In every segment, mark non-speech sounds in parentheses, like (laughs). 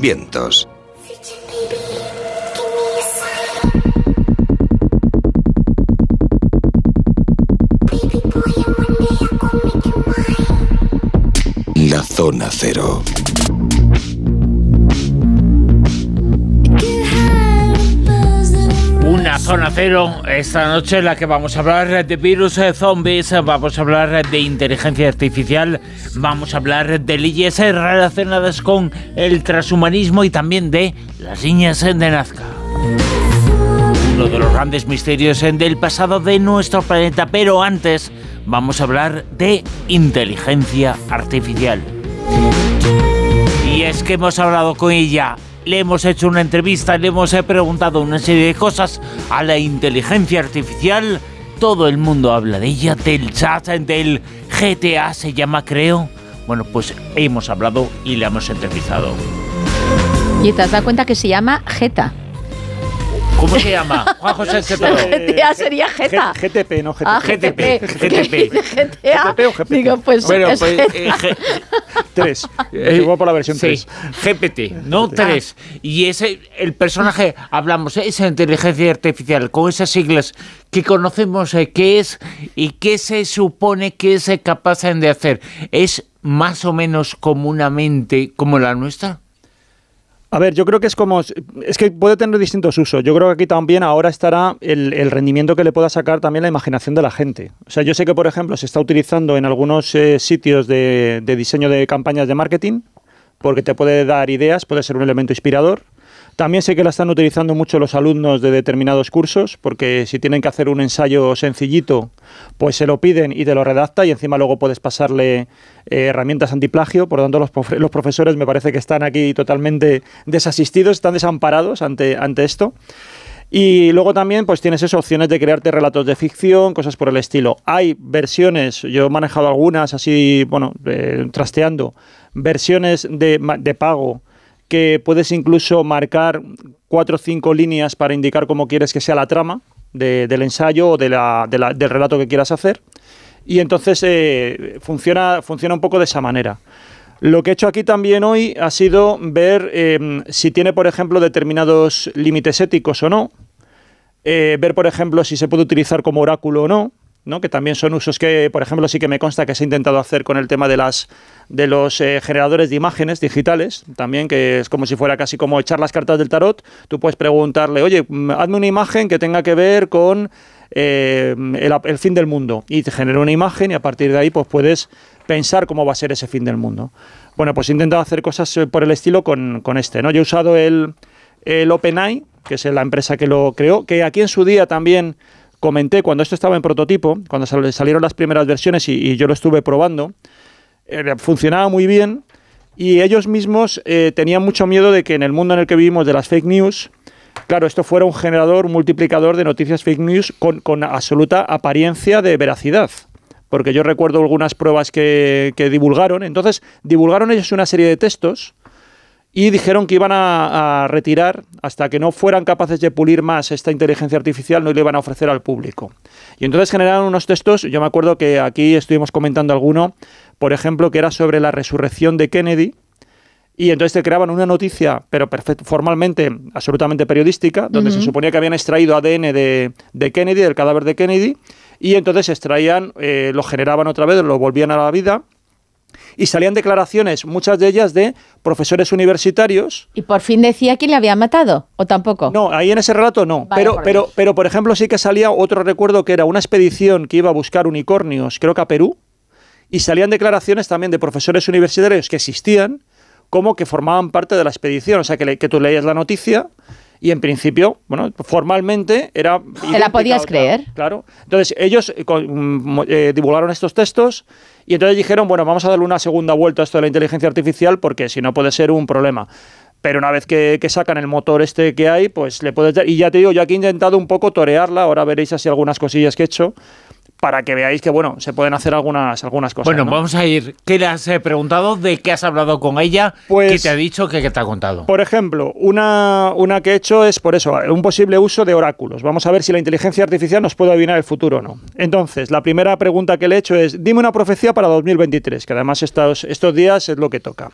vientos. La zona cero. Zona cero esta noche en la que vamos a hablar de virus, de zombies, vamos a hablar de inteligencia artificial, vamos a hablar de leyes relacionadas con el transhumanismo y también de las niñas de Nazca. Uno de los grandes misterios del pasado de nuestro planeta, pero antes vamos a hablar de inteligencia artificial. Y es que hemos hablado con ella le hemos hecho una entrevista, le hemos preguntado una serie de cosas a la inteligencia artificial. Todo el mundo habla de ella, del chat, del GTA se llama, creo. Bueno, pues hemos hablado y le hemos entrevistado. Y te has dado cuenta que se llama Geta. ¿Cómo se llama? Juan José GTA sería Geta. GTP, no GTP. Ah, GTP. GTP. GTA. GTP o GPT. Digo, pues, Bueno, es pues eh, G- 3. Eh, Igual por la versión sí, 3. GPT, no 3. Y ese, el personaje, hablamos, esa inteligencia artificial, con esas siglas que conocemos, eh, qué es y qué se supone que es eh, capaz de hacer, ¿es más o menos comúnmente como la nuestra? A ver, yo creo que es como. Es que puede tener distintos usos. Yo creo que aquí también ahora estará el, rendimiento que le pueda sacar también la imaginación de la gente. O sea, yo sé que, por ejemplo, se está utilizando en algunos eh, sitios de diseño de campañas de marketing, porque te puede dar ideas, puede ser un elemento inspirador. También sé que la están utilizando mucho los alumnos de determinados cursos, porque si tienen que hacer un ensayo sencillito, pues se lo piden y te lo redacta y encima luego puedes pasarle eh, herramientas antiplagio. Por lo tanto, los, profe- los profesores me parece que están aquí totalmente desasistidos, están desamparados ante, ante esto. Y luego también pues tienes esas opciones de crearte relatos de ficción, cosas por el estilo. Hay versiones, yo he manejado algunas así, bueno, eh, trasteando, versiones de, de pago que puedes incluso marcar cuatro o cinco líneas para indicar cómo quieres que sea la trama de- del ensayo o del relato que quieras hacer. Y entonces eh, funciona, funciona un poco de esa manera. Lo que he hecho aquí también hoy ha sido ver eh, si tiene, por ejemplo, determinados límites éticos o no. Eh, ver, por ejemplo, si se puede utilizar como oráculo o no. ¿No? que también son usos que, por ejemplo, sí que me consta que se ha intentado hacer con el tema de las de los eh, generadores de imágenes digitales, también que es como si fuera casi como echar las cartas del tarot. Tú puedes preguntarle, oye, mm, hazme una imagen que tenga que ver con eh, el, fin del mundo y te genera una imagen y a partir de ahí pues puedes pensar cómo va a ser ese fin del mundo. Bueno, pues he intentado hacer cosas eh, por el estilo con, con este, ¿no? Yo he usado el, el OpenAI, que es la empresa que lo creó, que aquí en su día también comenté cuando esto estaba en prototipo, cuando sal- salieron las primeras versiones y, yo lo estuve probando, eh, funcionaba muy bien y ellos mismos eh, tenían mucho miedo de que en el mundo en el que vivimos de las fake news, claro, esto fuera un generador, un multiplicador de noticias fake news con, absoluta apariencia de veracidad. Porque yo recuerdo algunas pruebas que divulgaron. Entonces, divulgaron ellos una serie de textos y dijeron que iban a, a retirar hasta que no fueran capaces de pulir más esta inteligencia artificial, no le iban a ofrecer al público. Y entonces generaron unos textos, yo me acuerdo que aquí estuvimos comentando alguno, por ejemplo, que era sobre la resurrección de Kennedy, y entonces te creaban una noticia, pero formalmente, absolutamente periodística, donde se suponía que habían extraído ADN de, de Kennedy, del cadáver de Kennedy, y entonces extraían, eh, lo generaban otra vez, lo volvían a la vida, y salían declaraciones, muchas de ellas de profesores universitarios. ¿Y por fin decía quién le había matado? ¿O tampoco? No, ahí en ese relato no. Pero, por pero, pero, por ejemplo, sí que salía otro recuerdo que era una expedición que iba a buscar unicornios, creo que a Perú, y salían declaraciones también de profesores universitarios que existían, como que formaban parte de la expedición. O sea, que, le- que tú leías la noticia y en principio, bueno, formalmente era... idéntica la podías creer. Claro. Entonces ellos eh, mm, eh, divulgaron estos textos y entonces dijeron, bueno, vamos a darle una segunda vuelta a esto de la inteligencia artificial porque si no puede ser un problema. Pero una vez que, que sacan el motor este que hay, pues le puedes dar... Y ya te digo, yo aquí he intentado un poco torearla, ahora veréis así algunas cosillas que he hecho, para que veáis que, bueno, se pueden hacer algunas, algunas cosas. Bueno, ¿no? vamos a ir. ¿Qué le has eh, preguntado? ¿De qué has hablado con ella? Pues- ¿Qué te ha dicho? ¿Qué, qué te ha contado? Por ejemplo, una, una que he hecho es por eso, un posible uso de oráculos. Vamos a ver si la inteligencia artificial nos puede adivinar el futuro o no. Entonces, la primera pregunta que le he hecho es, dime una profecía para 2023, que además estos, estos días es lo que toca.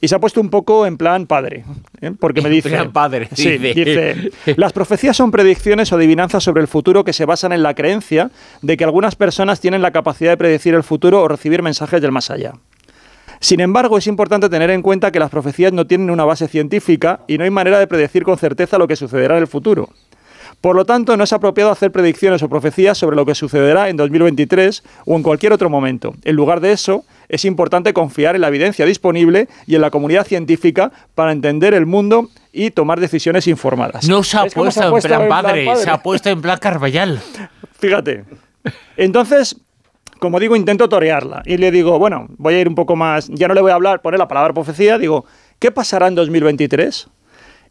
Y se ha puesto un poco en plan padre, ¿eh? porque me (laughs) En dice... plan padre, Sí, dice. dice, (laughs) las profecías son predicciones o adivinanzas sobre el futuro que se basan en la creencia de que algunas personas tienen la capacidad de predecir el futuro o recibir mensajes del más allá. Sin embargo, es importante tener en cuenta que las profecías no tienen una base científica y no hay manera de predecir con certeza lo que sucederá en el futuro. Por lo tanto, no es apropiado hacer predicciones o profecías sobre lo que sucederá en 2023 o en cualquier otro momento. En lugar de eso, es importante confiar en la evidencia disponible y en la comunidad científica para entender el mundo y tomar decisiones informadas. No se ha ¿Ves cómo puesto en puesto plan padre, se ha puesto en plan Carvallal. Fíjate. Entonces, como digo, intento torearla. Y le digo, bueno, voy a ir un poco más. Ya no le voy a hablar, poner la palabra profecía. Digo, ¿qué pasará en 2023?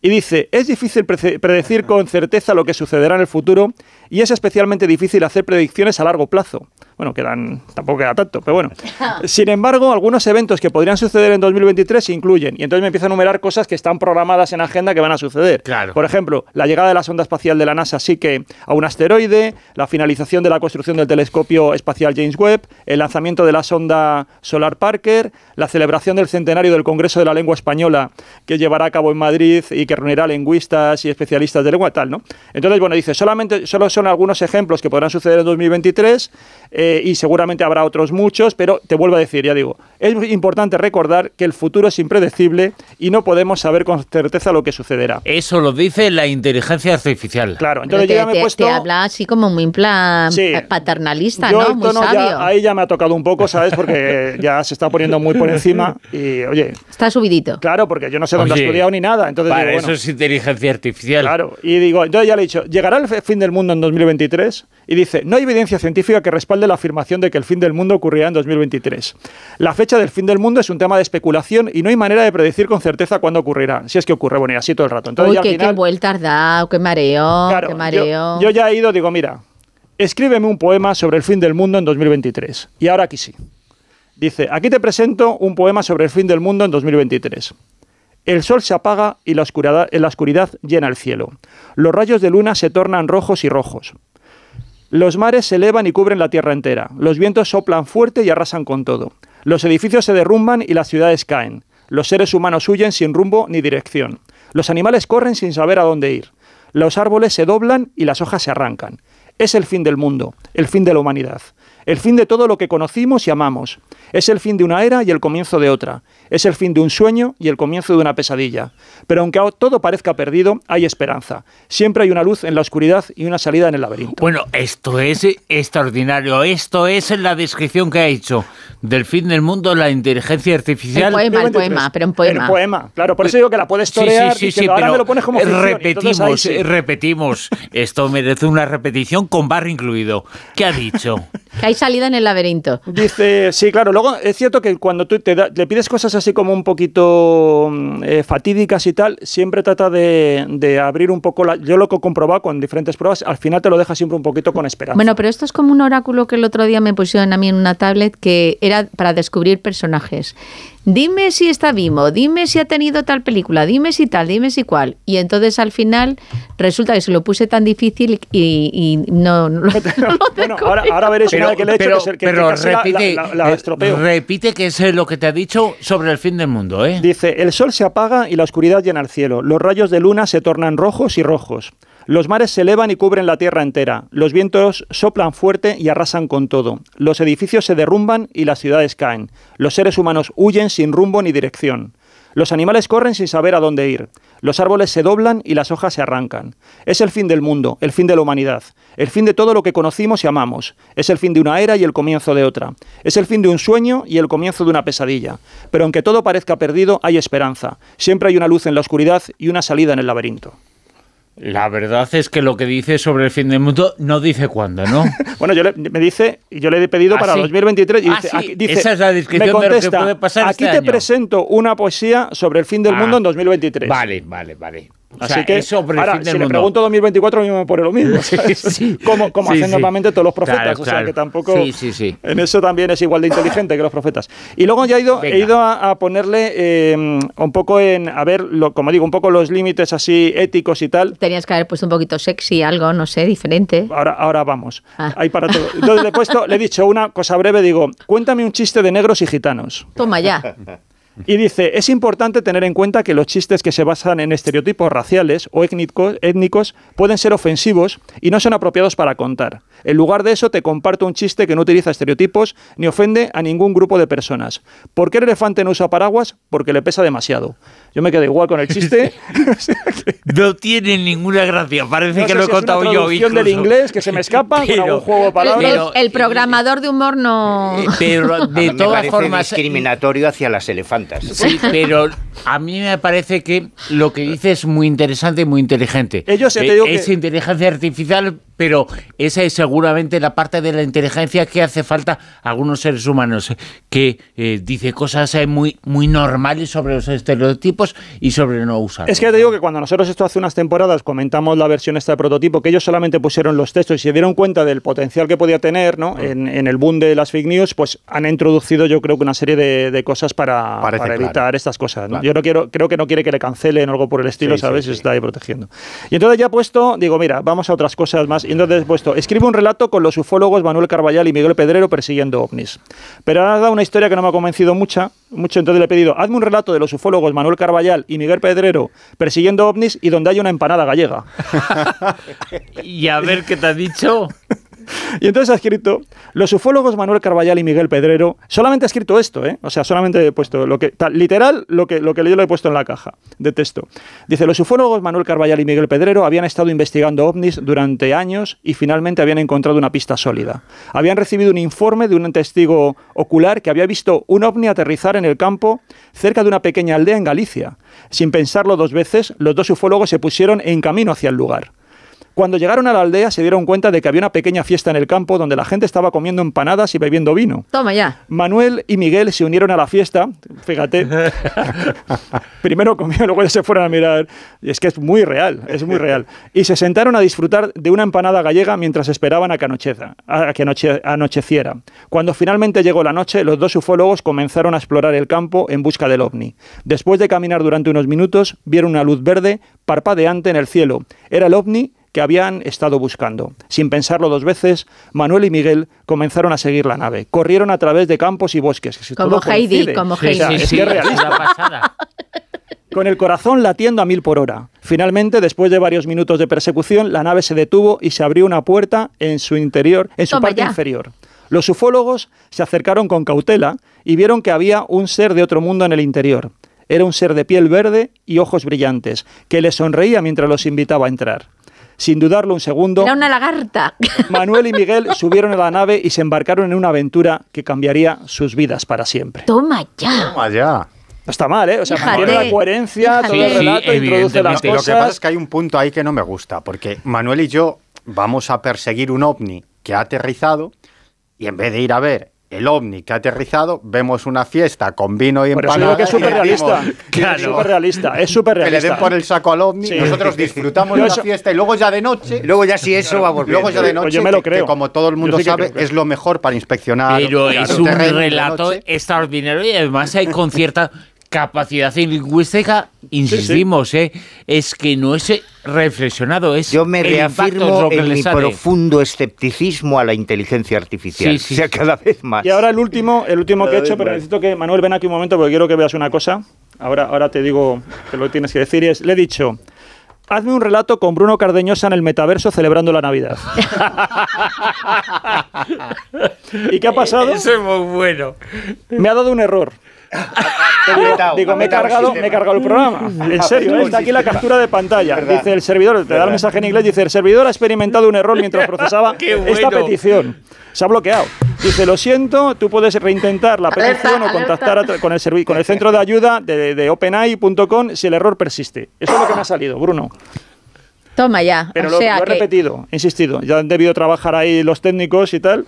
Y dice, es difícil predecir con certeza lo que sucederá en el futuro y es especialmente difícil hacer predicciones a largo plazo. Bueno, quedan, tampoco queda tanto, pero bueno. (laughs) Sin embargo, algunos eventos que podrían suceder en 2023 se incluyen. Y entonces me empieza a enumerar cosas que están programadas en agenda que van a suceder. Claro. Por ejemplo, la llegada de la sonda espacial de la NASA sí que a un asteroide, la finalización de la construcción del telescopio espacial James Webb, el lanzamiento de la sonda Solar Parker, la celebración del centenario del Congreso de la Lengua Española que llevará a cabo en Madrid y que reunirá lingüistas y especialistas de lengua tal, ¿no? Entonces, bueno, dice, solamente solo son algunos ejemplos que podrán suceder en 2023 eh, y seguramente habrá otros muchos, pero te vuelvo a decir, ya digo, es muy importante recordar que el futuro es impredecible y no podemos saber con certeza lo que sucederá. Eso lo dice la inteligencia artificial. Claro, entonces te, yo ya me he puesto... te habla así como muy en plan Sí. eh, paternalista, Yo ¿no? Muy tono ya- sabio. ahí ya me ha tocado un poco, ¿sabes? Porque (laughs) ya se está poniendo muy por encima y, oye, Está subidito. claro, porque yo no sé dónde Oye, ha estudiado ni nada, entonces Para digo, eso bueno, es inteligencia artificial. Claro, y digo, entonces ya le he dicho, ¿llegará el fin del mundo en 2023? Y dice, no hay evidencia científica que respalde la afirmación de que el fin del mundo ocurrirá en 2023. La fecha del fin del mundo es un tema de especulación y no hay manera de predecir con certeza cuándo ocurrirá, si es que ocurre, bueno, y así todo el rato. Entonces Uy, ya al qué, final- qué vuelta has dado, qué mareo, Claro, qué yo- mareo. Yo, ya he ido, digo, mira, escríbeme un poema sobre el fin del mundo en 2023. Y ahora aquí sí. Dice, aquí te presento un poema sobre el fin del mundo en 2023. El sol se apaga y la oscuridad, la oscuridad llena el cielo. Los rayos de luna se tornan rojos y rojos. Los mares se elevan y cubren la tierra entera. Los vientos soplan fuerte y arrasan con todo. Los edificios se derrumban y las ciudades caen. Los seres humanos huyen sin rumbo ni dirección. Los animales corren sin saber a dónde ir. Los árboles se doblan y las hojas se arrancan. Es el fin del mundo, el fin de la humanidad, el fin de todo lo que conocimos y amamos. Es el fin de una era y el comienzo de otra. Es el fin de un sueño y el comienzo de una pesadilla. Pero aunque todo parezca perdido, hay esperanza. Siempre hay una luz en la oscuridad y una salida en el laberinto. Bueno, esto es extraordinario. Esto es la descripción que ha hecho del fin del mundo la inteligencia artificial. El poema, el 2023. poema, pero en poema. El poema, claro, por eso digo que la puedes Sí, sí, torear sí, sí, diciendo, ahora pero me lo pones como ficción", repetimos, sí. eh, repetimos. Esto merece una repetición con barro incluido. ¿Qué ha dicho? (laughs) Que hay salida en el laberinto. Dice, sí, claro, luego es cierto que cuando tú te da- le pides cosas así como un poquito mm, eh, fatídicas y tal, siempre trata de, de abrir un poco la... Yo lo que he comprobado con diferentes pruebas, al final te lo deja siempre un poquito con esperanza. Bueno, pero esto es como un oráculo que el otro día me pusieron a mí en una tablet que era para descubrir personajes. Dime si está vivo, dime si ha tenido tal película, dime si tal, dime si cual. Y entonces al final resulta que se lo puse tan difícil y, y no, no lo- (laughs) (laughs) no lo bueno, ahora, ahora veréis una vez que le he hecho pero, que, se- que- pero que casi la- repite, la, la- la eh, estropeo. repite que es eh, lo que te ha dicho sobre el fin del mundo, ¿eh? Dice, el sol se apaga y la oscuridad llena el cielo. Los rayos de luna se tornan rojos y rojos. Los mares se elevan y cubren la tierra entera. Los vientos soplan fuerte y arrasan con todo. Los edificios se derrumban y las ciudades caen. Los seres humanos huyen sin rumbo ni dirección. Los animales corren sin saber a dónde ir. Los árboles se doblan y las hojas se arrancan. Es el fin del mundo, el fin de la humanidad, el fin de todo lo que conocimos y amamos. Es el fin de una era y el comienzo de otra. Es el fin de un sueño y el comienzo de una pesadilla. Pero aunque todo parezca perdido, hay esperanza. Siempre hay una luz en la oscuridad y una salida en el laberinto. La verdad es que lo que dice sobre el fin del mundo no dice cuándo, ¿no? (laughs) Bueno, yo le, me dice, y yo le he pedido Ah, para sí. 2023 y Ah, dice, sí, aquí- dice, esa es la descripción de lo que contesta, puede pasar aquí este te año". presento una poesía sobre el fin del Ah, mundo en 2023. Vale, vale, vale. O Así sea, que, eso por el ahora, fin del si le pregunto 2024, a mí me pone lo mismo. ¿sabes? (laughs) Sí. (laughs) Como, como Sí, hacen sí. normalmente todos los profetas. Claro, o sea, claro. que tampoco. Sí, sí, sí. En eso también es igual de inteligente que los profetas. Y luego ya he ido, he ido a, a ponerle eh, un poco en. A ver, lo, como digo, un poco los límites así éticos y tal. Tenías que haber puesto un poquito sexy, algo, no sé, diferente. Ahora, ahora vamos. Ah. Hay para todo. Entonces le he puesto, le he dicho una cosa breve, digo, cuéntame un chiste de negros y gitanos. Toma ya. (laughs) Y dice, es importante tener en cuenta que los chistes que se basan en estereotipos raciales o étnicos, pueden ser ofensivos y no son apropiados para contar. En lugar de eso, te comparto un chiste que no utiliza estereotipos ni ofende a ningún grupo de personas. ¿Por qué el elefante no usa paraguas? Porque le pesa demasiado. Yo me quedo igual con el chiste. (laughs) No tiene ninguna gracia. Parece no que lo he si es una contado yo. traducción del incluso. inglés que se me (laughs) escapa con Pero- algún juego de El, palabras. Pero- el programador de humor no... Eh, Pero (laughs) de todas formas. discriminatorio hacia las elefantas. Sí, pero a mí me parece que lo que dice es muy interesante y muy inteligente. Ellos, ya te Eh, digo es que- inteligencia artificial, pero esa es seguramente la parte de la inteligencia que hace falta a algunos seres humanos, eh, que eh, dice cosas eh, muy, muy normales sobre los estereotipos y sobre no usar. Es que te digo que cuando nosotros esto hace unas temporadas comentamos la versión esta de prototipo, que ellos solamente pusieron los textos y se dieron cuenta del potencial que podía tener ¿no? en, en el boom de las fake news, pues han introducido yo creo que una serie de, de cosas para, para claro. evitar estas cosas. ¿no? Claro. Yo no quiero, creo que no quiere que le cancelen o algo por el estilo, Sí, ¿sabes? sí. Se está ahí protegiendo. Y entonces ya puesto, digo, mira, vamos a otras cosas más. Y entonces he puesto, escribe un relato con los ufólogos Manuel Carballal y Miguel Pedrero persiguiendo ovnis. Pero ha dado una historia que no me ha convencido mucha, mucho, entonces le he pedido, hazme un relato de los ufólogos Manuel Carballal y Miguel Pedrero persiguiendo ovnis y donde haya una empanada gallega. (laughs) Y a ver qué te ha dicho. Y entonces ha escrito, los ufólogos Manuel Carballal y Miguel Pedrero, solamente ha escrito esto, ¿eh? O sea, solamente he puesto lo que, tal, literal, lo que, lo que yo le he puesto en la caja de texto. Dice, los ufólogos Manuel Carballal y Miguel Pedrero habían estado investigando ovnis durante años y finalmente habían encontrado una pista sólida. Habían recibido un informe de un testigo ocular que había visto un ovni aterrizar en el campo cerca de una pequeña aldea en Galicia. Sin pensarlo dos veces, los dos ufólogos se pusieron en camino hacia el lugar. Cuando llegaron a la aldea se dieron cuenta de que había una pequeña fiesta en el campo donde la gente estaba comiendo empanadas y bebiendo vino. Toma ya. Manuel y Miguel se unieron a la fiesta, fíjate. (laughs) Primero comieron, luego ya se fueron a mirar. Y es que es muy real, es muy real. Y se sentaron a disfrutar de una empanada gallega mientras esperaban a que, anocheza, a que anoche- anocheciera. Cuando finalmente llegó la noche, los dos ufólogos comenzaron a explorar el campo en busca del ovni. Después de caminar durante unos minutos, vieron una luz verde parpadeante en el cielo. Era el ovni que habían estado buscando. Sin pensarlo dos veces, Manuel y Miguel comenzaron a seguir la nave. Corrieron a través de campos y bosques. que si Como Heidi, coincide. como O sea, Heidi. es que es realista. pasada. (laughs) Con el corazón latiendo a mil por hora. Finalmente, después de varios minutos de persecución, la nave se detuvo y se abrió una puerta en su interior, en su Toma parte ya. inferior. Los ufólogos se acercaron con cautela y vieron que había un ser de otro mundo en el interior. Era un ser de piel verde y ojos brillantes, que les sonreía mientras los invitaba a entrar. Sin dudarlo un segundo, Era una lagarta. (laughs) Manuel y Miguel subieron a la nave y se embarcaron en una aventura que cambiaría sus vidas para siempre. Toma ya. Toma ya. No está mal, ¿eh? O sea, Fíjate. mantiene la coherencia, todo el relato, Sí, introduce las evidentemente. Lo cosas. que pasa es que hay un punto ahí que no me gusta, porque Manuel y yo vamos a perseguir un ovni que ha aterrizado y en vez de ir a ver el ovni que ha aterrizado, vemos una fiesta con vino y eso empanadas. que es y súper realista. (laughs) Es súper realista, es súper Que le den por el saco al ovni, Sí. nosotros disfrutamos de la fiesta y luego ya de noche... Luego ya si eso va volviendo. Luego ya de noche, Pues yo me lo que- que creo. como todo el mundo sí sabe, creo es lo mejor para inspeccionar. Pero es un relato extraordinario y además hay con cierta capacidad lingüística, insistimos, ¿eh? es que no es eh, reflexionado, es Yo me reafirmo lo que en mi sale. profundo escepticismo a la inteligencia artificial. Sí, sí, o sea, sí. cada vez más. Y ahora el último, el último que he hecho, pero más. necesito que Manuel ven aquí un momento porque quiero que veas una cosa. Ahora, ahora te digo que lo tienes que decir. Y es, le he dicho, hazme un relato con Bruno Cardeñosa en el metaverso celebrando la Navidad. (laughs) ¿Y qué ha pasado? Eso es muy bueno. Me ha dado un error. Te digo, me he cargado, me he cargado el programa. En serio, ¿eh? está aquí la captura de pantalla. Dice el servidor, te da el mensaje en inglés, dice el servidor ha experimentado un error mientras (laughs) procesaba esta petición. Se ha bloqueado. Dice, lo siento, tú puedes reintentar la Alerta, petición o contactar con el, con el centro de ayuda de, de openai.com si el error persiste. Eso es lo que me ha salido, Bruno. Toma ya. Pero o lo, sea lo he que repetido, he insistido. Ya han debido trabajar ahí los técnicos y tal.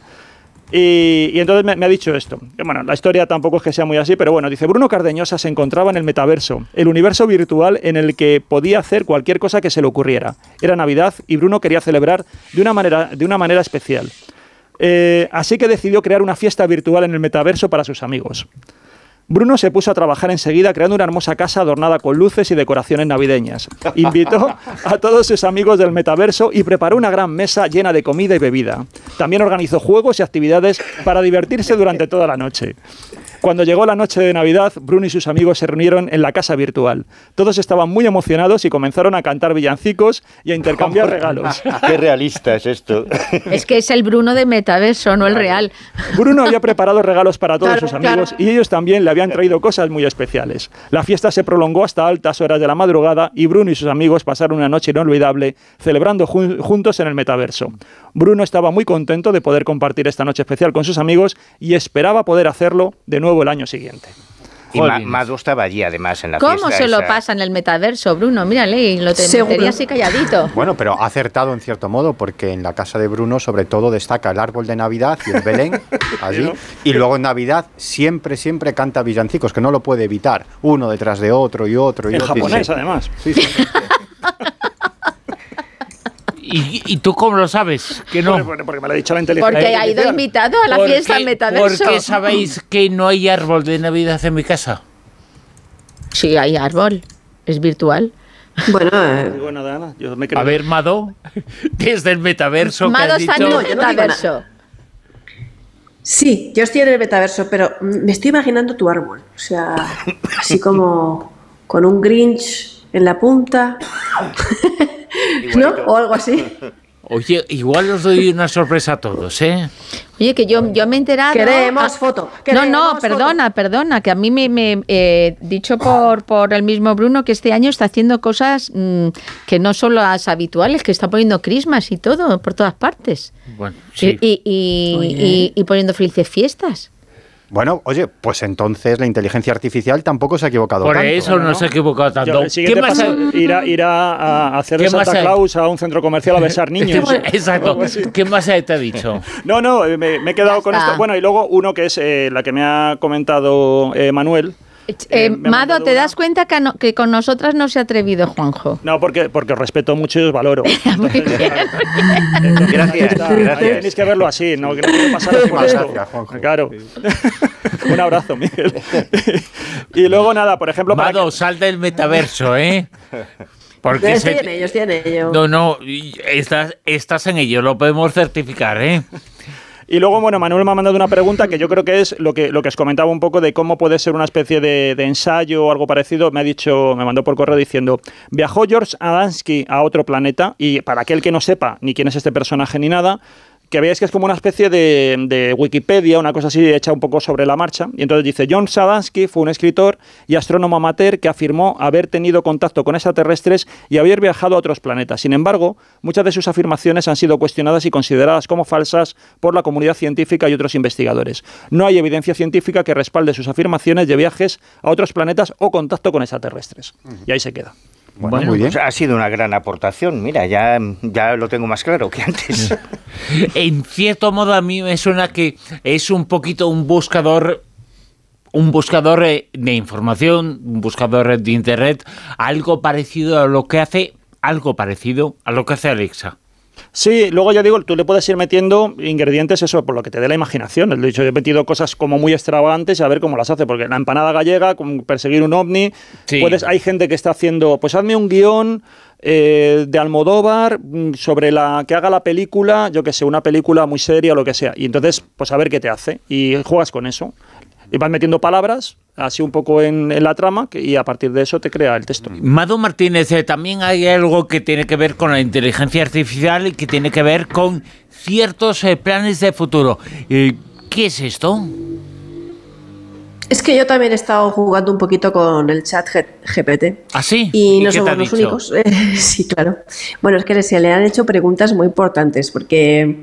Y, y entonces me, ha dicho esto. Bueno, la historia tampoco es que sea muy así, pero bueno, dice, Bruno Cardeñosa se encontraba en el metaverso, el universo virtual en el que podía hacer cualquier cosa que se le ocurriera. Era Navidad y Bruno quería celebrar de una manera, de una manera especial. Eh, así que decidió crear una fiesta virtual en el metaverso para sus amigos. Bruno se puso a trabajar enseguida creando una hermosa casa adornada con luces y decoraciones navideñas. Invitó (laughs) a todos sus amigos del metaverso y preparó una gran mesa llena de comida y bebida. También organizó juegos y actividades para divertirse durante toda la noche. Cuando llegó la noche de Navidad, Bruno y sus amigos se reunieron en la casa virtual. Todos estaban muy emocionados y comenzaron a cantar villancicos y a intercambiar regalos. (laughs) Qué realista es esto. Es que es el Bruno de metaverso, no el real. Bruno había preparado regalos para todos Claro, sus amigos claro. y ellos también le habían traído cosas muy especiales. La fiesta se prolongó hasta altas horas de la madrugada y Bruno y sus amigos pasaron una noche inolvidable celebrando jun- juntos en el metaverso. Bruno estaba muy contento de poder compartir esta noche especial con sus amigos y esperaba poder hacerlo de nuevo el año siguiente. Y Jolines. Mado estaba allí, además, en la ¿Cómo fiesta se lo esa. pasa en el metaverso, Bruno? Mírale, y lo te Seguro. metería así calladito. (laughs) Bueno, pero ha acertado en cierto modo, porque en la casa de Bruno sobre todo destaca el árbol de Navidad y el Belén, (laughs) allí. Y luego en Navidad siempre, siempre canta villancicos, que no lo puede evitar, uno detrás de otro y otro y En otro. japonés, Sí, además. sí, sí. (laughs) ¿Y, y tú cómo lo sabes? Que no. Porque, porque me lo ha dicho la inteligencia Porque ha ido invitado a la ¿Por fiesta qué- metaverso. ¿Por qué sabéis que no hay árbol de Navidad en mi casa? Sí, hay árbol. Es virtual. Bueno, eh, Digo, nada, nada, yo me creo. A ver, Mado, desde el metaverso Mado está dicho... en el yo no digo metaverso. sí, yo estoy en el metaverso, pero me estoy imaginando tu árbol. O sea, así como con un Grinch en la punta. (laughs) (laughs) ¿No? O algo así. (laughs) Oye, igual os doy una sorpresa a todos, ¿eh? Oye, que yo, yo me he enterado. Queremos Ah, foto, No, queremos no, foto. perdona, perdona, que a mí me, me eh, dicho por, por el mismo Bruno que este año está haciendo cosas mm, que no son las habituales, que está poniendo crismas y todo por todas partes. Bueno, sí. Y, y, y- y poniendo felices fiestas. Bueno, oye, pues entonces la inteligencia artificial tampoco se ha equivocado Por tanto. eso no se ha equivocado Yo, tanto. siguiente ¿Qué más paso hay? irá, irá a hacer ¿Qué de Santa hay? Claus a un centro comercial a besar (laughs) niños. Exacto. Algo así. ¿Qué más te ha dicho? (laughs) No, no, me, me he quedado con esto. Bueno, y luego uno que es eh, la que me ha comentado eh, Manuel. Eh, Eh, me ha Mado, ¿te una- das cuenta que, no- que con nosotras no se ha atrevido Juanjo? No, porque, porque os respeto mucho y os valoro. (laughs) Entonces, claro. Entonces, Gracias, gracias. Tenéis que verlo así, no, que no quiero pasar por Muchas esto. gracias, Juanjo. Claro. (laughs) Un abrazo, Miguel. (laughs) y luego nada, por ejemplo, para Mado, sal del metaverso, ¿eh? Porque Estoy se- en ello, estoy en ello. No, no, estás, estás en ello, lo podemos certificar, ¿eh? Y luego, bueno, Manuel me ha mandado una pregunta que yo creo que es lo que, lo que os comentaba un poco de cómo puede ser una especie de, de ensayo o algo parecido. Me ha dicho, me mandó por correo diciendo, viajó George Adamski a otro planeta y para aquel que no sepa ni quién es este personaje ni nada, que veáis que es como una especie de, de Wikipedia, una cosa así hecha un poco sobre la marcha. Y entonces dice, John Sadansky fue un escritor y astrónomo amateur que afirmó haber tenido contacto con extraterrestres y haber viajado a otros planetas. Sin embargo, muchas de sus afirmaciones han sido cuestionadas y consideradas como falsas por la comunidad científica y otros investigadores. No hay evidencia científica que respalde sus afirmaciones de viajes a otros planetas o contacto con extraterrestres. Y ahí se queda. Bueno, Bueno, muy bien. Pues ha sido una gran aportación. Mira, ya, ya lo tengo más claro que antes. (laughs) En cierto modo a mí me suena que es un poquito un buscador un buscador eh, de información, un buscador de internet, algo parecido a lo que hace algo parecido a lo que hace Alexa. Sí, luego ya digo, tú le puedes ir metiendo ingredientes, eso, por lo que te dé la imaginación. He dicho, he metido cosas como muy extravagantes y a ver cómo las hace, porque la empanada gallega, con perseguir un ovni, Sí. puedes, hay gente que está haciendo, pues hazme un guion eh, de Almodóvar mm, sobre la que haga la película, yo que sé, una película muy seria o lo que sea. Y entonces, pues a ver qué te hace. Y juegas con eso. Y vas metiendo palabras, así un poco en, la trama, y a partir de eso te crea el texto. Mado Martínez, eh, también hay algo que tiene que ver con la inteligencia artificial y que tiene que ver con ciertos eh, planes de futuro. Eh, ¿Qué es esto? Es que yo también he estado jugando un poquito con el chat GPT. ¿Ah, sí? Y, no qué te somos los dicho? únicos. (laughs) Sí, claro. Bueno, es que se le han hecho preguntas muy importantes porque,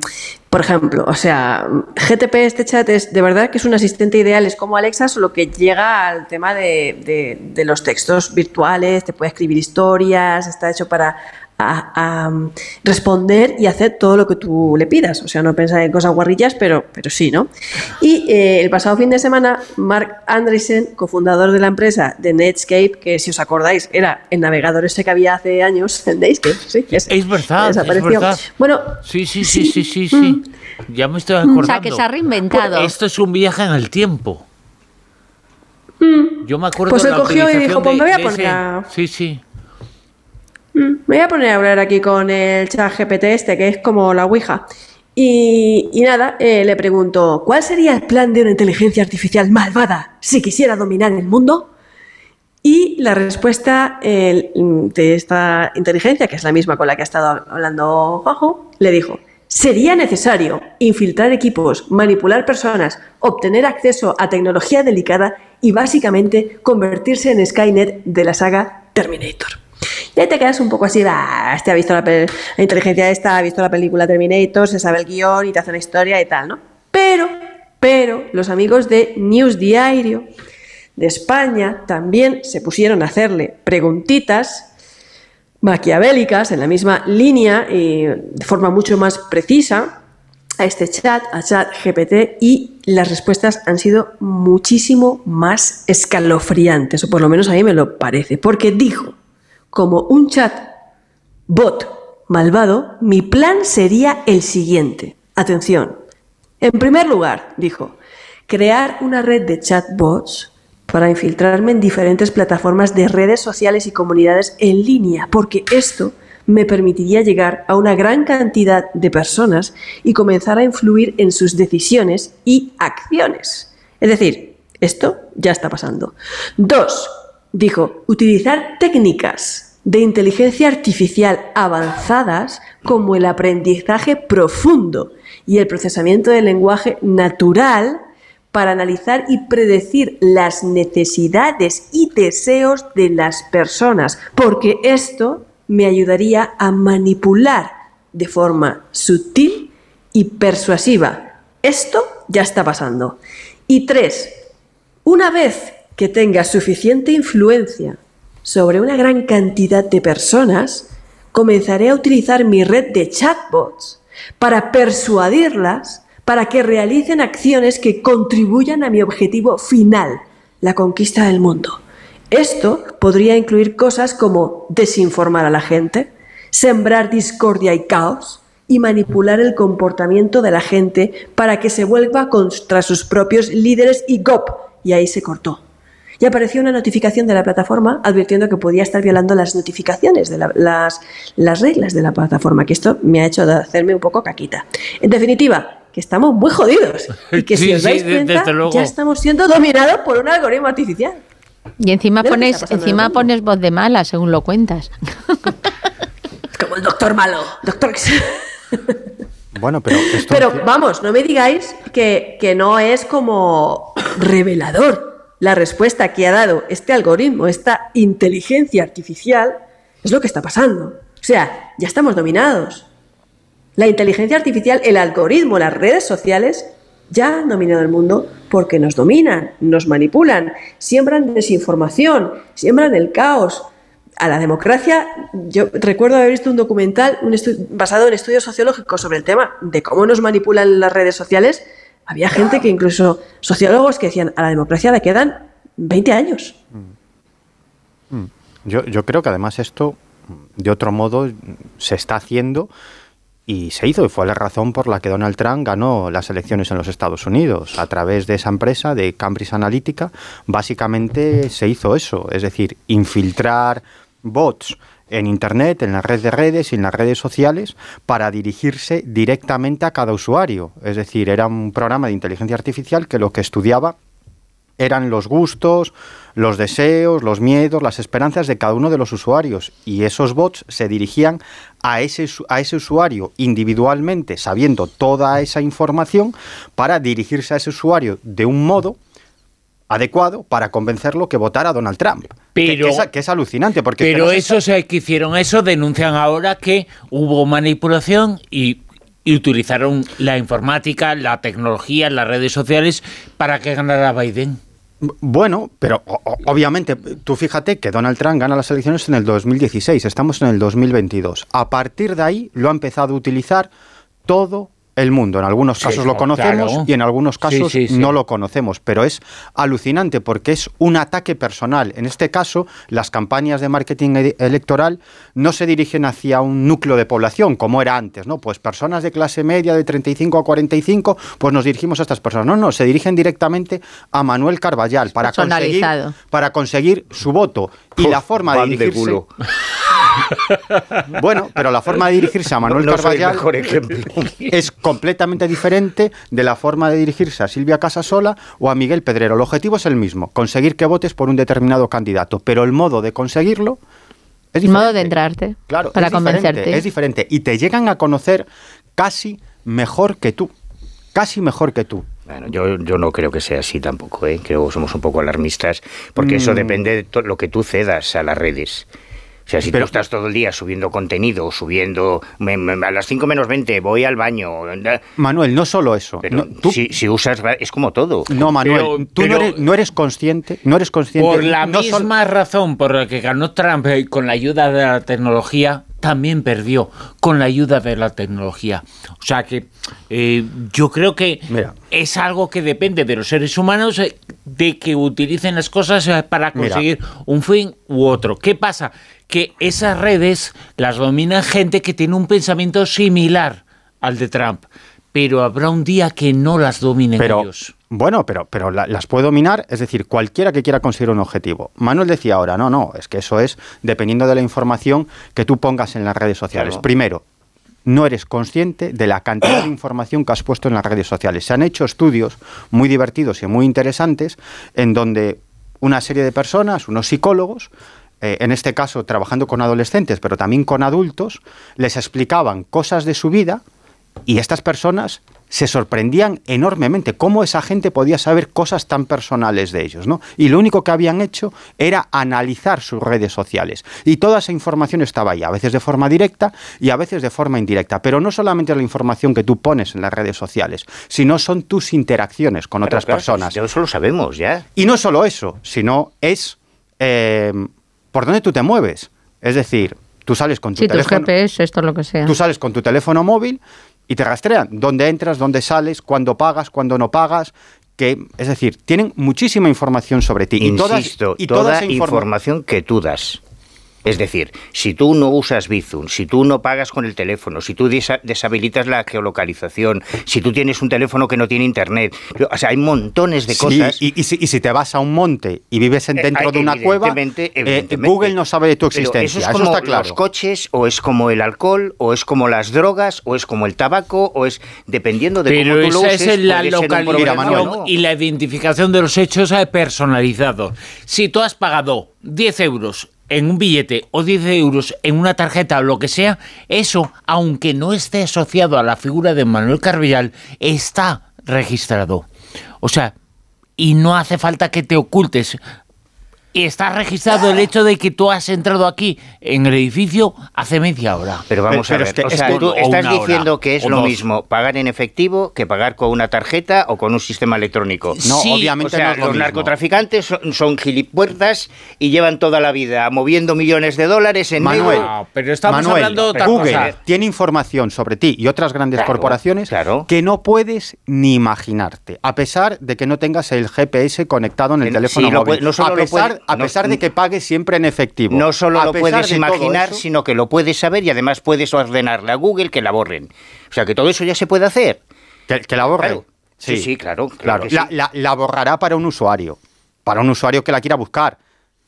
por ejemplo, o sea, GTP, este chat es de verdad que es un asistente ideal, es como Alexa, solo que llega al tema de, de- de los textos virtuales, te puede escribir historias, está hecho para a, a, mm, responder y hacer todo lo que tú le pidas. O sea, no pensar en cosas guarrillas, pero, pero sí, ¿no? Y eh, el pasado fin de semana, Mark Andreessen, cofundador de la empresa de Netscape, que si os acordáis era el navegador ese que había hace años, (laughs) en Netscape, sí, ese, Es verdad, es desapareció. verdad. Bueno, Sí, sí, sí, sí, sí, sí. Ya me estoy acordando. O sea, que se ha reinventado. Esto es un viaje en el tiempo. Yo me acuerdo Pues él cogió y dijo, pues me voy a poner Sí, sí. Mm, Me voy a poner a hablar aquí con el chat GPT este, que es como la Ouija. Y, nada, eh, le pregunto, ¿cuál sería el plan de una inteligencia artificial malvada si quisiera dominar el mundo? Y la respuesta eh, de esta inteligencia, que es la misma con la que ha estado hablando Juanjo, le dijo, sería necesario infiltrar equipos, manipular personas, obtener acceso a tecnología delicada y básicamente convertirse en Skynet de la saga Terminator. Y ahí te quedas un poco así, "Bah, este ha visto la, la inteligencia esta, ha visto la película Terminator, se sabe el guion y te hace una historia y tal, ¿no? Pero, pero, los amigos de News Diario de España también se pusieron a hacerle preguntitas maquiavélicas en la misma línea y de forma mucho más precisa a este chat, a chat GPT, y las respuestas han sido muchísimo más escalofriantes, o por lo menos a mí me lo parece, porque dijo, como un chat bot malvado, mi plan sería el siguiente. Atención. En primer lugar, dijo, crear una red de chatbots para infiltrarme en diferentes plataformas de redes sociales y comunidades en línea, porque esto me permitiría llegar a una gran cantidad de personas y comenzar a influir en sus decisiones y acciones. Es decir, esto ya está pasando. Dos, dijo, utilizar técnicas de inteligencia artificial avanzadas como el aprendizaje profundo y el procesamiento del lenguaje natural para analizar y predecir las necesidades y deseos de las personas, porque esto me ayudaría a manipular de forma sutil y persuasiva. Esto ya está pasando. Y tres, una vez que tenga suficiente influencia sobre una gran cantidad de personas, comenzaré a utilizar mi red de chatbots para persuadirlas para que realicen acciones que contribuyan a mi objetivo final, la conquista del mundo. Esto podría incluir cosas como desinformar a la gente, sembrar discordia y caos y manipular el comportamiento de la gente para que se vuelva contra sus propios líderes y GOP. Y ahí se cortó. Y apareció una notificación de la plataforma advirtiendo que podía estar violando las notificaciones de la- las, las reglas de la plataforma, que esto me ha hecho de hacerme un poco caquita. En definitiva, que estamos muy jodidos (laughs) y que si Sí, os sí, dais de- cuenta, ya estamos siendo dominados por un algoritmo artificial. Y encima pones, en encima pones voz de mala, según lo cuentas. (laughs) Como el doctor malo. Doctor... Bueno, pero esto Pero vamos, no me digáis que, que no es como revelador la respuesta que ha dado este algoritmo, esta inteligencia artificial, es lo que está pasando. O sea, ya estamos dominados. La inteligencia artificial, el algoritmo, las redes sociales ya han dominado el mundo porque nos dominan, nos manipulan, siembran desinformación, siembran el caos. A la democracia, yo recuerdo haber visto un documental basado en estudios sociológicos sobre el tema de cómo nos manipulan las redes sociales. Había gente que incluso, sociólogos que decían, a la democracia le quedan 20 años. Yo, yo creo que además esto, de otro modo, se está haciendo y se hizo, y fue la razón por la que Donald Trump ganó las elecciones en los Estados Unidos. A través de esa empresa, de Cambridge Analytica, básicamente se hizo eso, es decir, infiltrar bots en Internet, en la red de redes y en las redes sociales para dirigirse directamente a cada usuario. Es decir, era un programa de inteligencia artificial que lo que estudiaba eran los gustos, los deseos, los miedos, las esperanzas de cada uno de los usuarios. Y esos bots se dirigían a ese, a ese usuario individualmente, sabiendo toda esa información, para dirigirse a ese usuario de un modo adecuado para convencerlo que votara a Donald Trump. Que- Pero- que, es, que es alucinante, porque... es que Pero no se esos que hicieron eso denuncian ahora que hubo manipulación y, y utilizaron la informática, la tecnología, las redes sociales para que ganara Biden. Bueno, pero obviamente, tú fíjate que Donald Trump gana las elecciones en el 2016, estamos en el 2022. A partir de ahí lo ha empezado a utilizar todo el mundo. En algunos Sí, casos lo conocemos claro. y en algunos casos sí, sí. no lo conocemos, pero es alucinante porque es un ataque personal. En este caso, las campañas de marketing e- electoral no se dirigen hacia un núcleo de población como era antes, ¿no? Pues personas de clase media de 35 a 45, pues nos dirigimos a estas personas. No, no, se dirigen directamente a Manuel Carballal para conseguir, para conseguir su voto. Y la forma de dirigirse... culo. (laughs) Bueno, pero la forma de dirigirse a Manuel No el Carballal mejor es completamente diferente de la forma de dirigirse a Silvia Casasola o a Miguel Pedrero. El objetivo es el mismo, conseguir que votes por un determinado candidato, pero el modo de conseguirlo es El diferente. modo de entrarte Claro, para es diferente, convencerte. es diferente y te llegan a conocer casi mejor que tú, casi mejor que tú. Bueno, yo, yo no creo que sea así tampoco, ¿eh? creo que somos un poco alarmistas, porque eso depende de lo que tú cedas a las redes. O sea, si Pero- tú estás todo el día subiendo contenido, subiendo me- me- a las 5 menos 20 voy al baño, Manuel, no solo eso. pero no, tú- si, si usas es como todo. no, Manuel, Pero- tú no, eres, no eres consciente, no eres consciente. Por la no misma razón por la que ganó Trump eh, con la ayuda de la tecnología, también perdió con la ayuda de la tecnología. O sea que eh, yo creo que Mira. es algo que depende de los seres humanos eh, de que utilicen las cosas eh, para Mira. conseguir un fin u otro. ¿Qué pasa? Que esas redes las domina gente que tiene un pensamiento similar al de Trump, pero habrá un día que no las dominen pero ellos. bueno, pero pero la- las puede dominar, es decir, cualquiera que quiera conseguir un objetivo. Manuel decía ahora, no, no, es que eso es dependiendo de la información que tú pongas en las redes sociales. Claro. Primero, no eres consciente de la cantidad de información que has puesto en las redes sociales. Se han hecho estudios muy divertidos y muy interesantes en donde una serie de personas, unos psicólogos, eh, en este caso trabajando con adolescentes, pero también con adultos, les explicaban cosas de su vida y estas personas se sorprendían enormemente cómo esa gente podía saber cosas tan personales de ellos, ¿no? Y lo único que habían hecho era analizar sus redes sociales. Y toda esa información estaba ahí, a veces de forma directa y a veces de forma indirecta. Pero no solamente la información que tú pones en las redes sociales, sino son tus interacciones con otras Claro, personas. Eso lo sabemos ya. Y no solo eso, sino es eh, por dónde tú te mueves. Es decir, tú sales con tu Sí, tus teléfono. GPS, esto lo que sea. Tú sales con tu teléfono móvil y te rastrean dónde entras, dónde sales, cuándo pagas, cuándo no pagas. Que, es decir, tienen muchísima información sobre ti. y todas- Insisto, y toda, esa informa- información que tú das. Es decir, si tú no usas Bizum, si tú no pagas con el teléfono, si tú deshabilitas la geolocalización, si tú tienes un teléfono que no tiene internet, o sea, hay montones de Sí, cosas. y, y si, y si te vas a un monte y vives en- Eh, dentro de una cueva, evidentemente, eh. Google no sabe de tu Pero existencia. eso es Eso, como está claro. los coches, o es como el alcohol, o es como las drogas, o es como el tabaco, o es dependiendo de Pero cómo tú lo esa uses. es la puede ser un localización no. y la identificación de los hechos eh, personalizados. Si tú has pagado 10 euros en un billete o 10 euros en una tarjeta o lo que sea, eso, aunque no esté asociado a la figura de Manuel Carvillal, está registrado. O sea, y no hace falta que te ocultes. Y está registrado el hecho de que tú has entrado aquí en el edificio hace media hora. Pero vamos Pero a es ver, que- o es sea, que- tú o estás hora, diciendo que es lo dos. mismo pagar en efectivo que pagar con una tarjeta o con un sistema electrónico. No, Sí, obviamente o sea, no es lo los mismo. narcotraficantes son, son gilipuertas y llevan toda la vida moviendo millones de dólares en Manuel. No, pero estamos Manuel, hablando de otra Google cosa. tiene información sobre ti y otras grandes Claro, corporaciones claro. que no puedes ni imaginarte, a pesar de que no tengas el GPS conectado en el Sí, teléfono móvil. puede- no solo a lo pesar, a no- pesar de que pagues siempre en efectivo. No solo A lo puedes imaginar, eso- sino que lo puedes saber y además puedes ordenarle a Google que la borren. O sea, que todo eso ya se puede hacer. Que, que la borre. Claro. Sí, sí, claro, claro claro. que sí. La, la- la borrará para un usuario, para un usuario que la quiera buscar.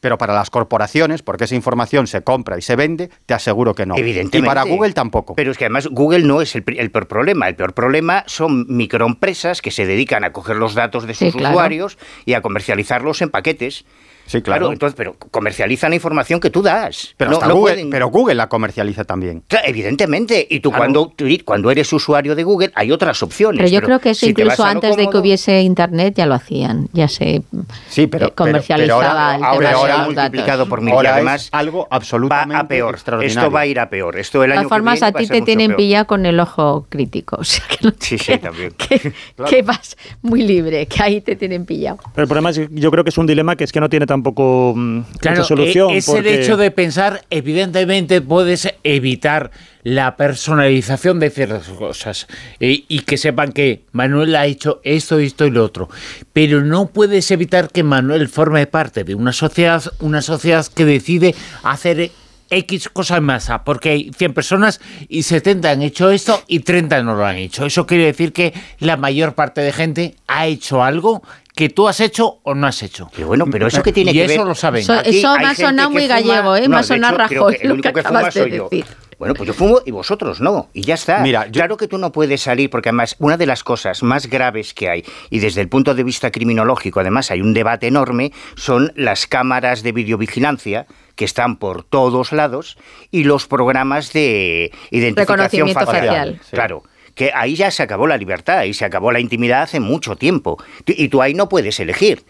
Pero para las corporaciones, porque esa información se compra y se vende, te aseguro que no. Evidentemente. Y para Google tampoco. Pero es que además Google no es el, pri- el peor problema. El peor problema son microempresas que se dedican a coger los datos de Sí, sus claro. usuarios y a comercializarlos en paquetes. Sí, claro. entonces, pero comercializa la información que tú das. Pero, No- hasta no Google, pueden- pero Google la comercializa también. Claro, evidentemente. Y tú Claro. cuando, tú- cuando eres usuario de Google hay otras opciones. Pero yo creo que eso si incluso antes de que hubiese internet ya lo hacían, ya se Sí, pero, eh, comercializaba pero ahora, el ahora tema se los multiplicado datos. por mil. Y ahora además es algo va absolutamente a peor. extraordinario. Esto va a ir a peor. Esto el De año todas formas, que viene a va ti te tienen peor. pillado con el ojo crítico. (laughs) O sea, que, no- Sí, sí, también. (laughs) que- (laughs) que vas muy libre, que ahí te tienen pillado. Pero el problema es que yo creo que es un dilema que es que no tiene tampoco mm, Claro, mucha solución. es el hecho de pensar, evidentemente puedes evitar la personalización de ciertas cosas eh, y que sepan que Manuel ha hecho esto, esto y lo otro, pero no puedes evitar que Manuel forme parte de una sociedad, una sociedad que decide hacer X cosas en masa, porque hay 100 personas y 70 han hecho esto y 30 no lo han hecho. Eso quiere decir que la mayor parte de gente ha hecho algo que tú has hecho o no has hecho. Pero bueno, pero eso que tiene Y que eso ver. lo saben. Eso- Aquí eso hay me ha sonado que muy fuma- gallego, ¿eh? Me No, ha de sonado Rajoy, que el lo único que que fuma acabas de yo. decir. Bueno, pues yo fumo y vosotros no, y ya está. Mira, yo- Claro que tú no puedes salir, porque además una de las cosas más graves que hay, y desde el punto de vista criminológico, además hay un debate enorme, son las cámaras de videovigilancia que están por todos lados y los programas de identificación Reconocimiento facial. facial. Sí. Claro. Que ahí ya se acabó la libertad y se acabó la intimidad hace mucho tiempo. Y tú ahí no puedes elegir.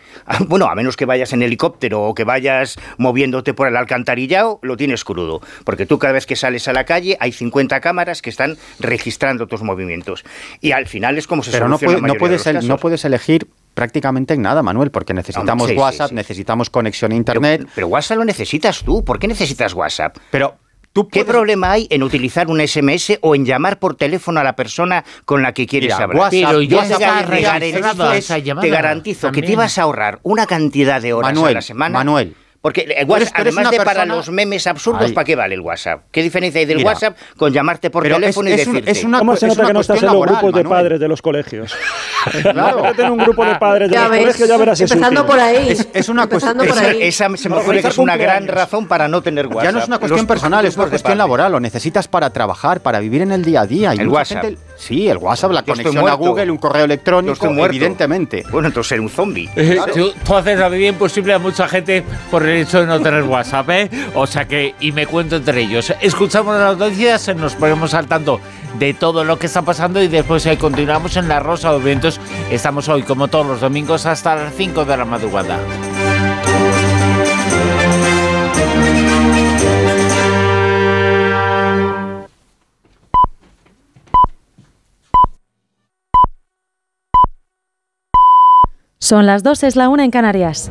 Bueno, a menos que vayas en helicóptero o que vayas moviéndote por el alcantarillado, lo tienes crudo. Porque tú cada vez que sales a la calle hay 50 cámaras que están registrando tus movimientos. Y al final es como se Pero no, la no puedes, de el- no puedes elegir prácticamente en nada, Manuel, porque necesitamos sí, WhatsApp, sí. necesitamos conexión a Pero- Internet. Pero, WhatsApp lo necesitas tú. ¿Por qué necesitas WhatsApp? Pero tú ¿Qué problema hay en utilizar un SMS o en llamar por teléfono a la persona con la que quieres Mira, hablar? WhatsApp- Pero WhatsApp es- esa llamada. te garantizo que te ibas a ahorrar una cantidad de horas Manuel, a la semana. Manuel. Porque el WhatsApp, eres además de para los memes absurdos, Ay. ¿para qué vale el WhatsApp? ¿Qué diferencia hay del Mira, WhatsApp con llamarte por es- teléfono y es un- decirte? es una- ¿Cómo se es nota una que no estás en los laboral, grupos de padres de los colegios? (laughs) Claro. que tener un grupo de padres de Ya los ves, colegios ya verás es empezando por ahí. Es- es una cuestión- esa, se me ocurre que es una gran razón para no tener WhatsApp. Ya no es una cuestión Los personal, es una cuestión laboral. Lo necesitas para trabajar, para vivir en el día a día. Y El WhatsApp. gente- sí, el WhatsApp, la conexión a. Google, un correo electrónico, evidentemente. Bueno, entonces ser un zombie. Eh, Tú, tú haces la vida imposible a mucha gente por el hecho de no tener WhatsApp, ¿eh? O sea que, y me cuento entre ellos. Escuchamos las noticias, nos ponemos al tanto de todo lo que está pasando y después eh, continuamos en La Rosa de Vientos. Estamos hoy, como todos los domingos, hasta las 5 de la madrugada. Son las dos, es la una en Canarias.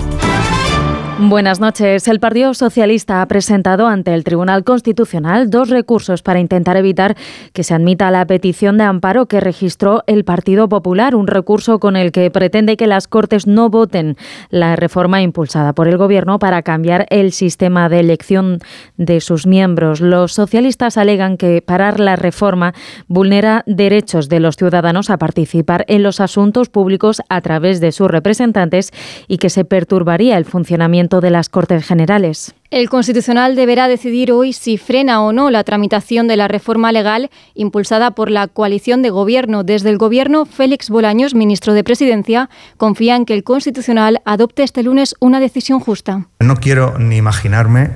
Buenas noches. El Partido Socialista ha presentado ante el Tribunal Constitucional dos recursos para intentar evitar que se admita la petición de amparo que registró el Partido Popular, un recurso con el que pretende que las Cortes no voten la reforma impulsada por el Gobierno para cambiar el sistema de elección de sus miembros. Los socialistas alegan que parar la reforma vulnera derechos de los ciudadanos a participar en los asuntos públicos a través de sus representantes y que se perturbaría el funcionamiento de las Cortes Generales. El Constitucional deberá decidir hoy si frena o no la tramitación de la reforma legal impulsada por la coalición de gobierno. Desde el gobierno, Félix Bolaños, ministro de Presidencia, confía en que el Constitucional adopte este lunes una decisión justa. No quiero ni imaginarme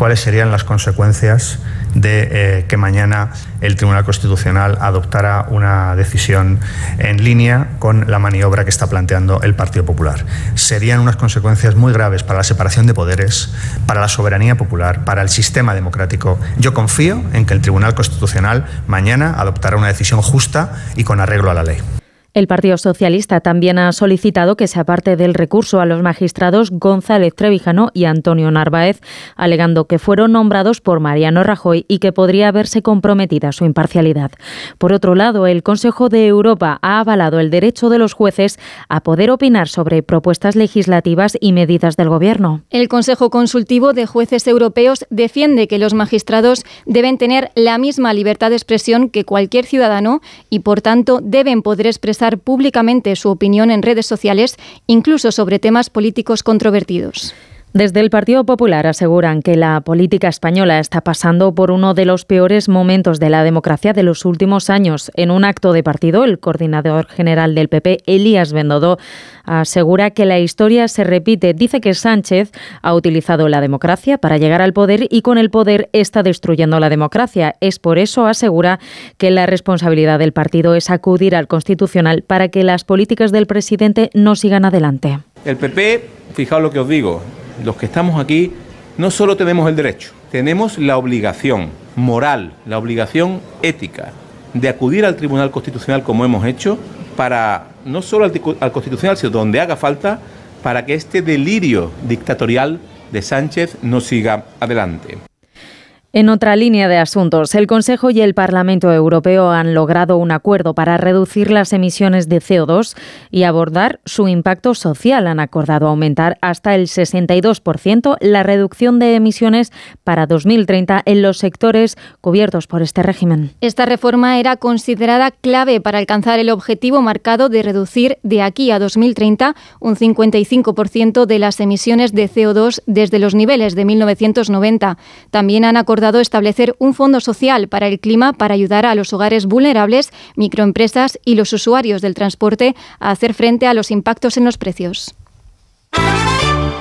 cuáles serían las consecuencias de eh, que mañana el Tribunal Constitucional adoptara una decisión en línea con la maniobra que está planteando el Partido Popular. Serían unas consecuencias muy graves para la separación de poderes, para la soberanía popular, para el sistema democrático. Yo confío en que el Tribunal Constitucional mañana adoptará una decisión justa y con arreglo a la ley. El Partido Socialista también ha solicitado que se aparte del recurso a los magistrados González Trevijano y Antonio Narváez, alegando que fueron nombrados por Mariano Rajoy y que podría verse comprometida su imparcialidad. Por otro lado, el Consejo de Europa ha avalado el derecho de los jueces a poder opinar sobre propuestas legislativas y medidas del Gobierno. El Consejo Consultivo de Jueces Europeos defiende que los magistrados deben tener la misma libertad de expresión que cualquier ciudadano y, por tanto, deben poder expresar públicamente su opinión en redes sociales, incluso sobre temas políticos controvertidos. Desde el Partido Popular aseguran que la política española está pasando por uno de los peores momentos de la democracia de los últimos años. En un acto de partido, el coordinador general del PP, Elías Bendodo, asegura que la historia se repite. Dice que Sánchez ha utilizado la democracia para llegar al poder y con el poder está destruyendo la democracia. Es por eso, asegura, que la responsabilidad del partido es acudir al Constitucional para que las políticas del presidente no sigan adelante. El PP, fijaos lo que os digo, los que estamos aquí no solo tenemos el derecho, tenemos la obligación moral, la obligación ética de acudir al Tribunal Constitucional como hemos hecho para no solo al, al Constitucional, sino donde haga falta para que este delirio dictatorial de Sánchez no siga adelante. En otra línea de asuntos, el Consejo y el Parlamento Europeo han logrado un acuerdo para reducir las emisiones de CO2 y abordar su impacto social. Han acordado aumentar hasta el 62% la reducción de emisiones para 2030 en los sectores cubiertos por este régimen. Esta reforma era considerada clave para alcanzar el objetivo marcado de reducir de aquí a 2030 un 55% de las emisiones de CO2 desde los niveles de 1990. También han acordado establecer un fondo social para el clima para ayudar a los hogares vulnerables, microempresas y los usuarios del transporte a hacer frente a los impactos en los precios.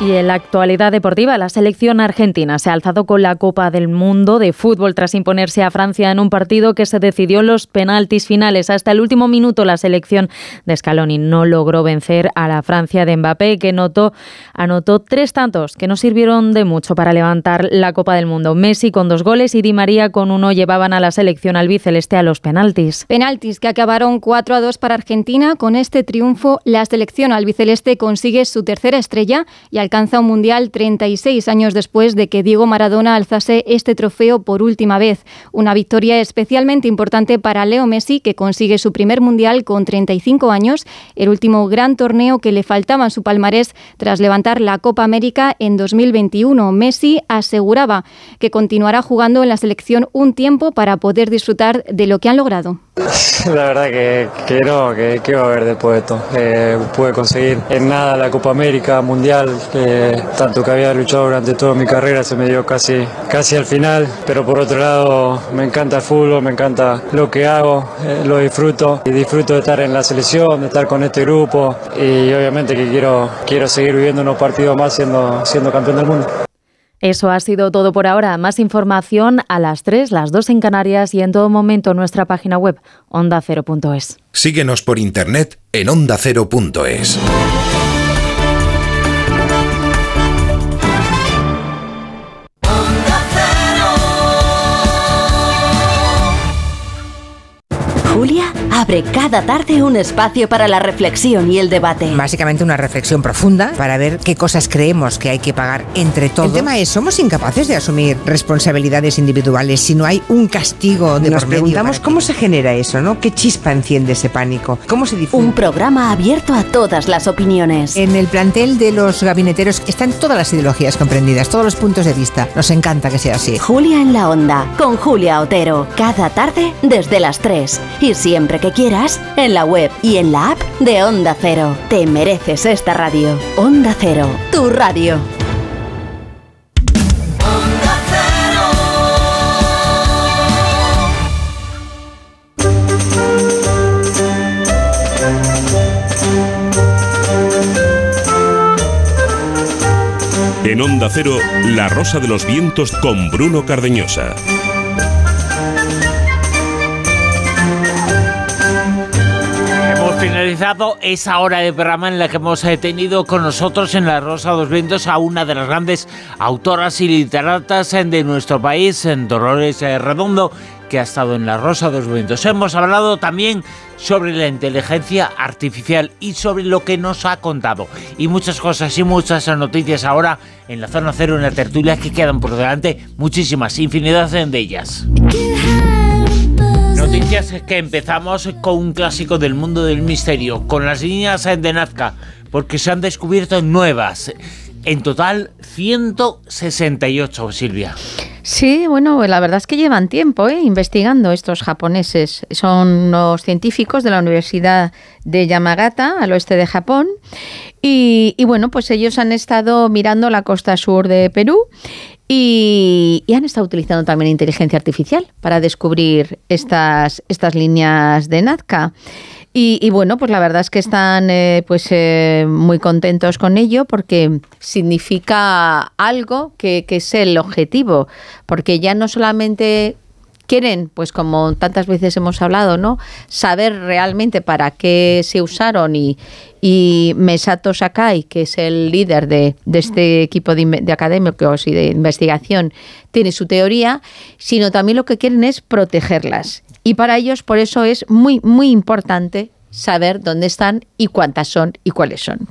Y en la actualidad deportiva, la selección argentina se ha alzado con la Copa del Mundo de fútbol tras imponerse a Francia en un partido que se decidió en los penaltis finales. Hasta el último minuto la selección de Scaloni no logró vencer a la Francia de Mbappé, que notó, anotó tres tantos que no sirvieron de mucho para levantar la Copa del Mundo. Messi con dos goles y Di María con uno llevaban a la selección albiceleste a los penaltis. Penaltis que acabaron 4 a 2 para Argentina. Con este triunfo, la selección albiceleste consigue su tercera estrella y al alcanza un mundial 36 años después de que Diego Maradona alzase este trofeo por última vez. Una victoria especialmente importante para Leo Messi, que consigue su primer mundial con 35 años, el último gran torneo que le faltaba en su palmarés tras levantar la Copa América en 2021. Messi aseguraba que continuará jugando en la selección un tiempo para poder disfrutar de lo que han logrado. (laughs) La verdad que, que no, que, que va a haber después de esto. Eh, pude conseguir en nada la Copa América, Mundial, eh, tanto que había luchado durante toda mi carrera, se me dio casi, casi al final, pero por otro lado me encanta el fútbol, me encanta lo que hago, eh, lo disfruto y disfruto de estar en la selección, de estar con este grupo y obviamente que quiero, quiero seguir viviendo unos partidos más siendo, siendo campeón del mundo. Eso ha sido todo por ahora. Más información a las 3, las 2 en Canarias y en todo momento en nuestra página web ondacero.es. Síguenos por internet en ondacero.es. Julia abre cada tarde un espacio para la reflexión y el debate. Básicamente una reflexión profunda para ver qué cosas creemos que hay que pagar entre todos. El tema es, ¿somos incapaces de asumir responsabilidades individuales si no hay un castigo de Nos por medio preguntamos cómo se genera eso, ¿no? ¿Qué chispa enciende ese pánico? ¿Cómo se difunde? Un programa abierto a todas las opiniones. En el plantel de los gabineteros están todas las ideologías comprendidas, todos los puntos de vista. Nos encanta que sea así. Julia en la Onda, con Julia Otero. Cada tarde desde las 3. Y siempre que quieras, en la web y en la app de Onda Cero. Te mereces esta radio. Onda Cero, tu radio. En Onda Cero, La Rosa de los Vientos con Bruno Cardeñosa. Finalizado esa hora de programa en la que hemos eh, tenido con nosotros en La Rosa de los Vientos a una de las grandes autoras y literatas eh, de nuestro país, en Dolores eh, Redondo, que ha estado en La Rosa de los Vientos. Hemos hablado también sobre la inteligencia artificial y sobre lo que nos ha contado. Y muchas cosas y muchas noticias ahora en la zona cero, en la tertulia que quedan por delante, muchísimas, infinidad de ellas. Noticias que empezamos con un clásico del mundo del misterio, con las líneas de Nazca, porque se han descubierto nuevas. En total, 168, Silvia. Sí, bueno, la verdad es que llevan tiempo ¿eh? investigando estos japoneses. Son los científicos de la Universidad de Yamagata, al oeste de Japón. Y, bueno, pues ellos han estado mirando la costa sur de Perú y, han estado utilizando también inteligencia artificial para descubrir estas, estas líneas de Nazca. Y, bueno, pues la verdad es que están eh, pues eh, muy contentos con ello porque significa algo que, que es el objetivo, porque ya no solamente quieren, pues como tantas veces hemos hablado, ¿no? Saber realmente para qué se usaron y, y Mesato Sakai, que es el líder de, este equipo de, de, académicos y de investigación, tiene su teoría, sino también lo que quieren es protegerlas. Y para ellos, por eso es muy, muy importante saber dónde están y cuántas son y cuáles son.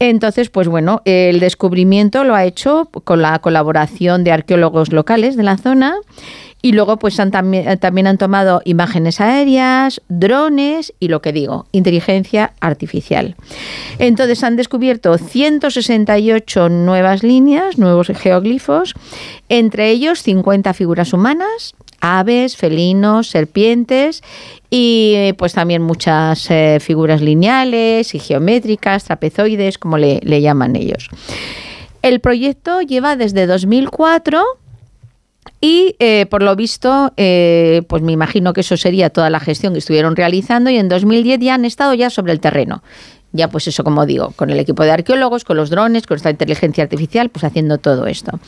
Entonces, pues bueno, el descubrimiento lo ha hecho con la colaboración de arqueólogos locales de la zona y luego pues han también, también han tomado imágenes aéreas, drones y lo que digo, inteligencia artificial. Entonces han descubierto 168 nuevas líneas, nuevos geoglifos, entre ellos 50 figuras humanas, aves, felinos, serpientes y pues también muchas eh, figuras lineales y geométricas, trapezoides, como le, llaman ellos. El proyecto lleva desde 2004 y eh, por lo visto, eh, pues me imagino que eso sería toda la gestión que estuvieron realizando y en 2010 ya han estado ya sobre el terreno ya pues eso como digo, con el equipo de arqueólogos, con los drones, con esta inteligencia artificial, pues haciendo todo esto.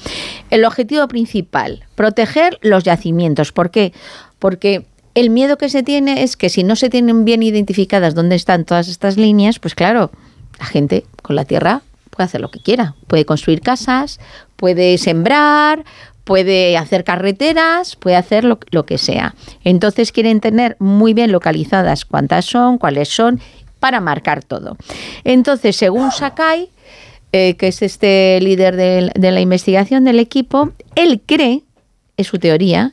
El objetivo principal, proteger los yacimientos. ¿Por qué? Porque el miedo que se tiene es que si no se tienen bien identificadas dónde están todas estas líneas, pues claro, la gente con la tierra puede hacer lo que quiera, puede construir casas, puede sembrar, puede hacer carreteras, puede hacer lo, que sea. Entonces quieren tener muy bien localizadas cuántas son, cuáles son para marcar todo. Entonces, según Sakai, eh, que es este líder de, de la investigación del equipo, él cree, es su teoría,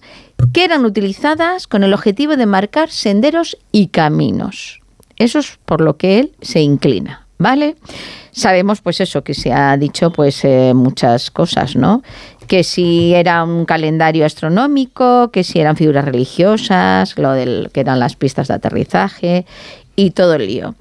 que eran utilizadas con el objetivo de marcar senderos y caminos. Eso es por lo que él se inclina, ¿vale? Sabemos pues eso, que se ha dicho pues eh, muchas cosas, ¿no? Que si era un calendario astronómico, que si eran figuras religiosas, lo del que eran las pistas de aterrizaje y todo el lío.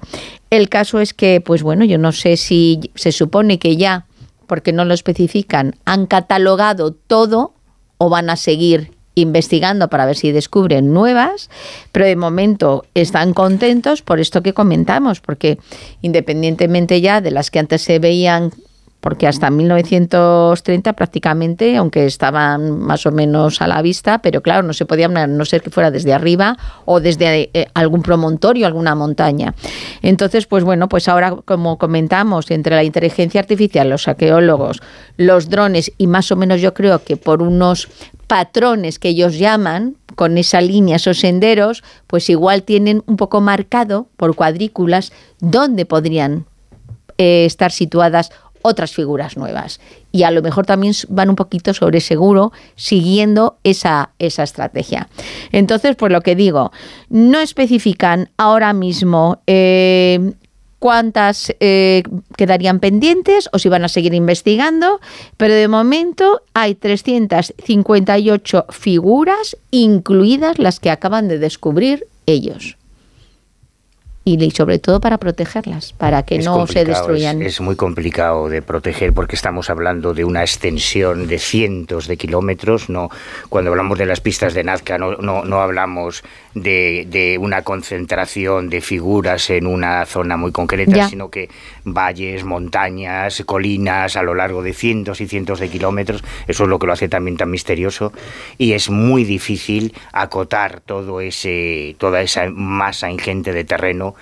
El caso es que, pues bueno, yo no sé si se supone que ya, porque no lo especifican, han catalogado todo o van a seguir investigando para ver si descubren nuevas, pero de momento están contentos por esto que comentamos, porque independientemente ya de las que antes se veían porque hasta 1930 prácticamente, aunque estaban más o menos a la vista, pero claro, no se podía no ser que fuera desde arriba o desde eh, algún promontorio, alguna montaña. Entonces, pues bueno, pues ahora, como comentamos, entre la inteligencia artificial, los arqueólogos, los drones y más o menos yo creo que por unos patrones que ellos llaman, con esa línea, esos senderos, pues igual tienen un poco marcado por cuadrículas dónde podrían eh, estar situadas otras figuras nuevas. Y a lo mejor también van un poquito sobre seguro siguiendo esa, esa estrategia. Entonces, pues lo que digo, no especifican ahora mismo eh, cuántas eh, quedarían pendientes o si van a seguir investigando, pero de momento hay 358 figuras, incluidas las que acaban de descubrir ellos y sobre todo para protegerlas, para que no se destruyan. Es, muy complicado de proteger porque estamos hablando de una extensión de cientos de kilómetros. No, cuando hablamos de las pistas de Nazca no, no, no hablamos de, de, una concentración de figuras en una zona muy concreta, sino que valles, montañas, colinas a lo largo de cientos y cientos de kilómetros. Eso es lo que lo hace también tan misterioso. Y es muy difícil acotar todo ese, toda esa masa ingente de terreno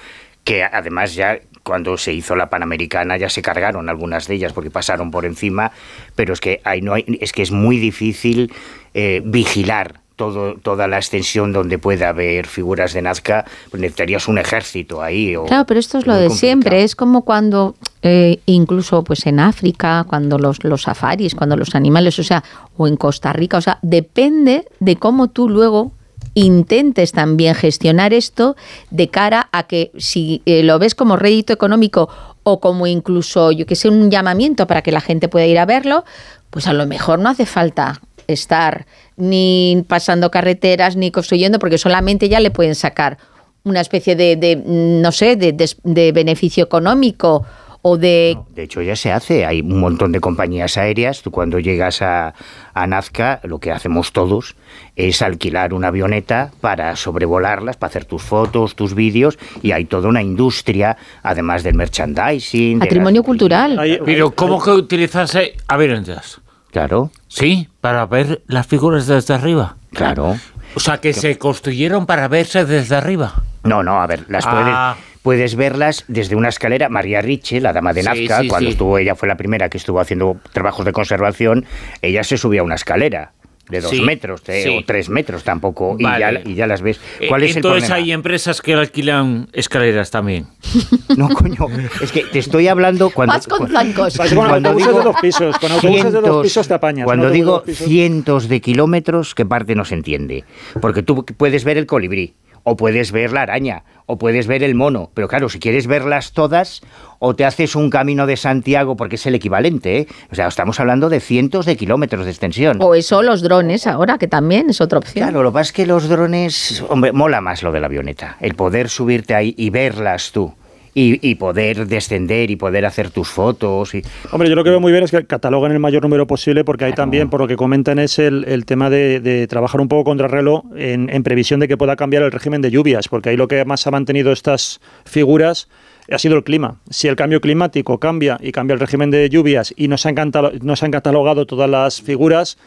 que además ya cuando se hizo la Panamericana ya se cargaron algunas de ellas porque pasaron por encima, pero es que ahí no hay, es que es muy difícil eh, vigilar todo, toda la extensión donde pueda haber figuras de Nazca, pues necesitarías un ejército ahí. claro, pero esto es lo de siempre. Es como cuando, eh, incluso pues en África, cuando los, los safaris, cuando los animales, o sea, o en Costa Rica, o sea, depende de cómo tú luego intentes también gestionar esto de cara a que si eh, lo ves como rédito económico o como incluso, yo que sé, un llamamiento para que la gente pueda ir a verlo, pues a lo mejor no hace falta estar ni pasando carreteras ni construyendo, porque solamente ya le pueden sacar una especie de, de, no sé, de, de- de beneficio económico o de... De hecho, ya se hace. Hay un montón de compañías aéreas. Tú cuando llegas a, a Nazca, lo que hacemos todos es alquilar una avioneta para sobrevolarlas, para hacer tus fotos, tus vídeos. Y hay toda una industria, además del merchandising. de Patrimonio cultural. Pero ¿cómo que utilizarse avionetas? Claro. Sí, para ver las figuras desde arriba. Claro. O sea, que se construyeron para verse desde arriba. No, no, a ver, las Ah. puedes, puedes verlas desde una escalera. María Riche, la dama de Nazca, sí, cuando sí. estuvo, ella fue la primera que estuvo haciendo trabajos de conservación, ella se subía a una escalera de dos Sí, metros de- sí. o tres metros tampoco, y, ya, y ya las ves. Eh, ¿Cuál es el Entonces hay empresas que alquilan escaleras también. (laughs) No, coño, es que te estoy hablando cuando... Vas con zancos. Vas con autobuses de dos pisos, con autobuses de dos pisos te apañas. Cuando de digo cientos de kilómetros, ¿qué parte no se entiende? Porque tú puedes ver el colibrí, o puedes ver la araña, o puedes ver el mono, pero claro, si quieres verlas todas, o te haces un camino de Santiago, porque es el equivalente, ¿eh? O sea, estamos hablando de cientos de kilómetros de extensión. O eso, los drones ahora, que también es otra opción. Claro, lo que pasa es que los drones, hombre, mola más lo de la avioneta, el poder subirte ahí y verlas tú. Y, y poder descender y poder hacer tus fotos. Y... Hombre, yo lo que veo muy bien es que cataloguen el mayor número posible, porque ahí también, por lo que comentan, es el, el tema de, de trabajar un poco contra reloj en, en previsión de que pueda cambiar el régimen de lluvias, porque ahí lo que más ha mantenido estas figuras ha sido el clima. Si el cambio climático cambia y cambia el régimen de lluvias y no se han, catalo- no se han catalogado todas las figuras,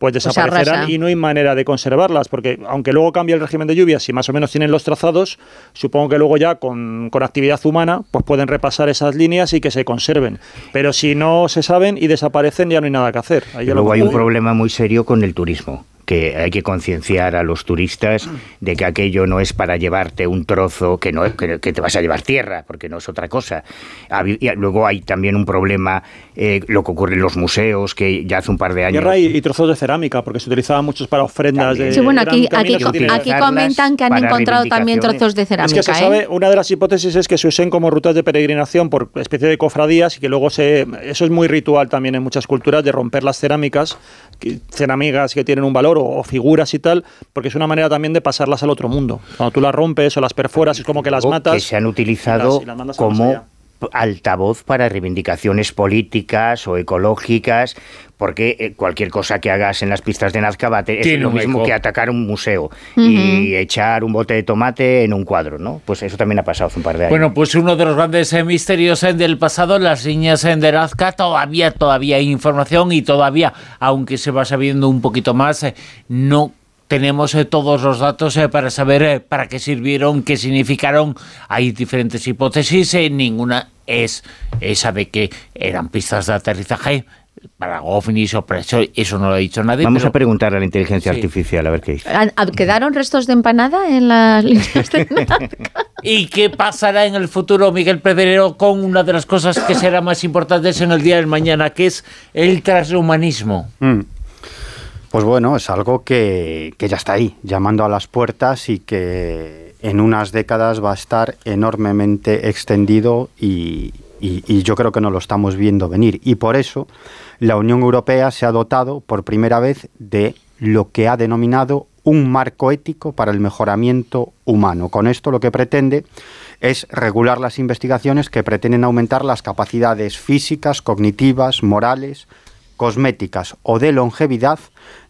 pues Pues desaparecerán y no hay manera de conservarlas, porque aunque luego cambie el régimen de lluvias y más o menos tienen los trazados, supongo que luego ya con, con actividad humana pues pueden repasar esas líneas y que se conserven. Pero si no se saben y desaparecen ya no hay nada que hacer. Ahí luego lo- hay un problema muy serio con el turismo que hay que concienciar a los turistas de que aquello no es para llevarte un trozo que no que, que te vas a llevar tierra porque no es otra cosa y luego hay también un problema eh, lo que ocurre en los museos que ya hace un par de años Tierra y, y trozos de cerámica, porque se utilizaban muchos para ofrendas de Sí, bueno, aquí, aquí, comentan que han encontrado también trozos de Es cerámica. que se ¿eh? sabe, una de las hipótesis es que se usen como rutas de peregrinación por especie de cofradías y que luego se. Eso es muy ritual también en muchas culturas de romper las cerámicas, que- cerámicas que tienen un valor o, o figuras y tal, porque es una manera también de pasarlas al otro mundo. Cuando tú las rompes o las perforas, es como que las matas. que se han y utilizado las- y las a más como. Altavoz para reivindicaciones políticas o ecológicas, porque eh, cualquier cosa que hagas en las pistas de Nazca va a te- es lo mismo eco. que atacar un museo y echar un bote de tomate en un cuadro, ¿no? Pues eso también ha pasado hace un par de años. Bueno, pues uno de los grandes eh, misterios eh, del pasado, las líneas eh, de Nazca, todavía, todavía hay información y todavía, aunque se va sabiendo un poquito más, no tenemos eh, todos los datos eh, para saber eh, para qué sirvieron, qué significaron. Hay diferentes hipótesis, eh, ninguna es esa de que eran pistas de aterrizaje para ovnis o para eso, eso no lo ha dicho nadie. Vamos pero- a preguntar a la inteligencia Sí. artificial a ver qué dice. ¿Han- han- ¿Quedaron restos de empanada en las (laughs) líneas de ¿Y qué pasará en el futuro, Miguel Pedrero, con una de las cosas que será más importantes en el día del mañana, que es el transhumanismo? Mm. Pues bueno, es algo que, que ya está ahí, llamando a las puertas y que en unas décadas va a estar enormemente extendido y, yo creo que no lo estamos viendo venir. Y por eso la Unión Europea se ha dotado por primera vez de lo que ha denominado un marco ético para el mejoramiento humano. Con esto lo que pretende es regular las investigaciones que pretenden aumentar las capacidades físicas, cognitivas, morales, cosméticas o de longevidad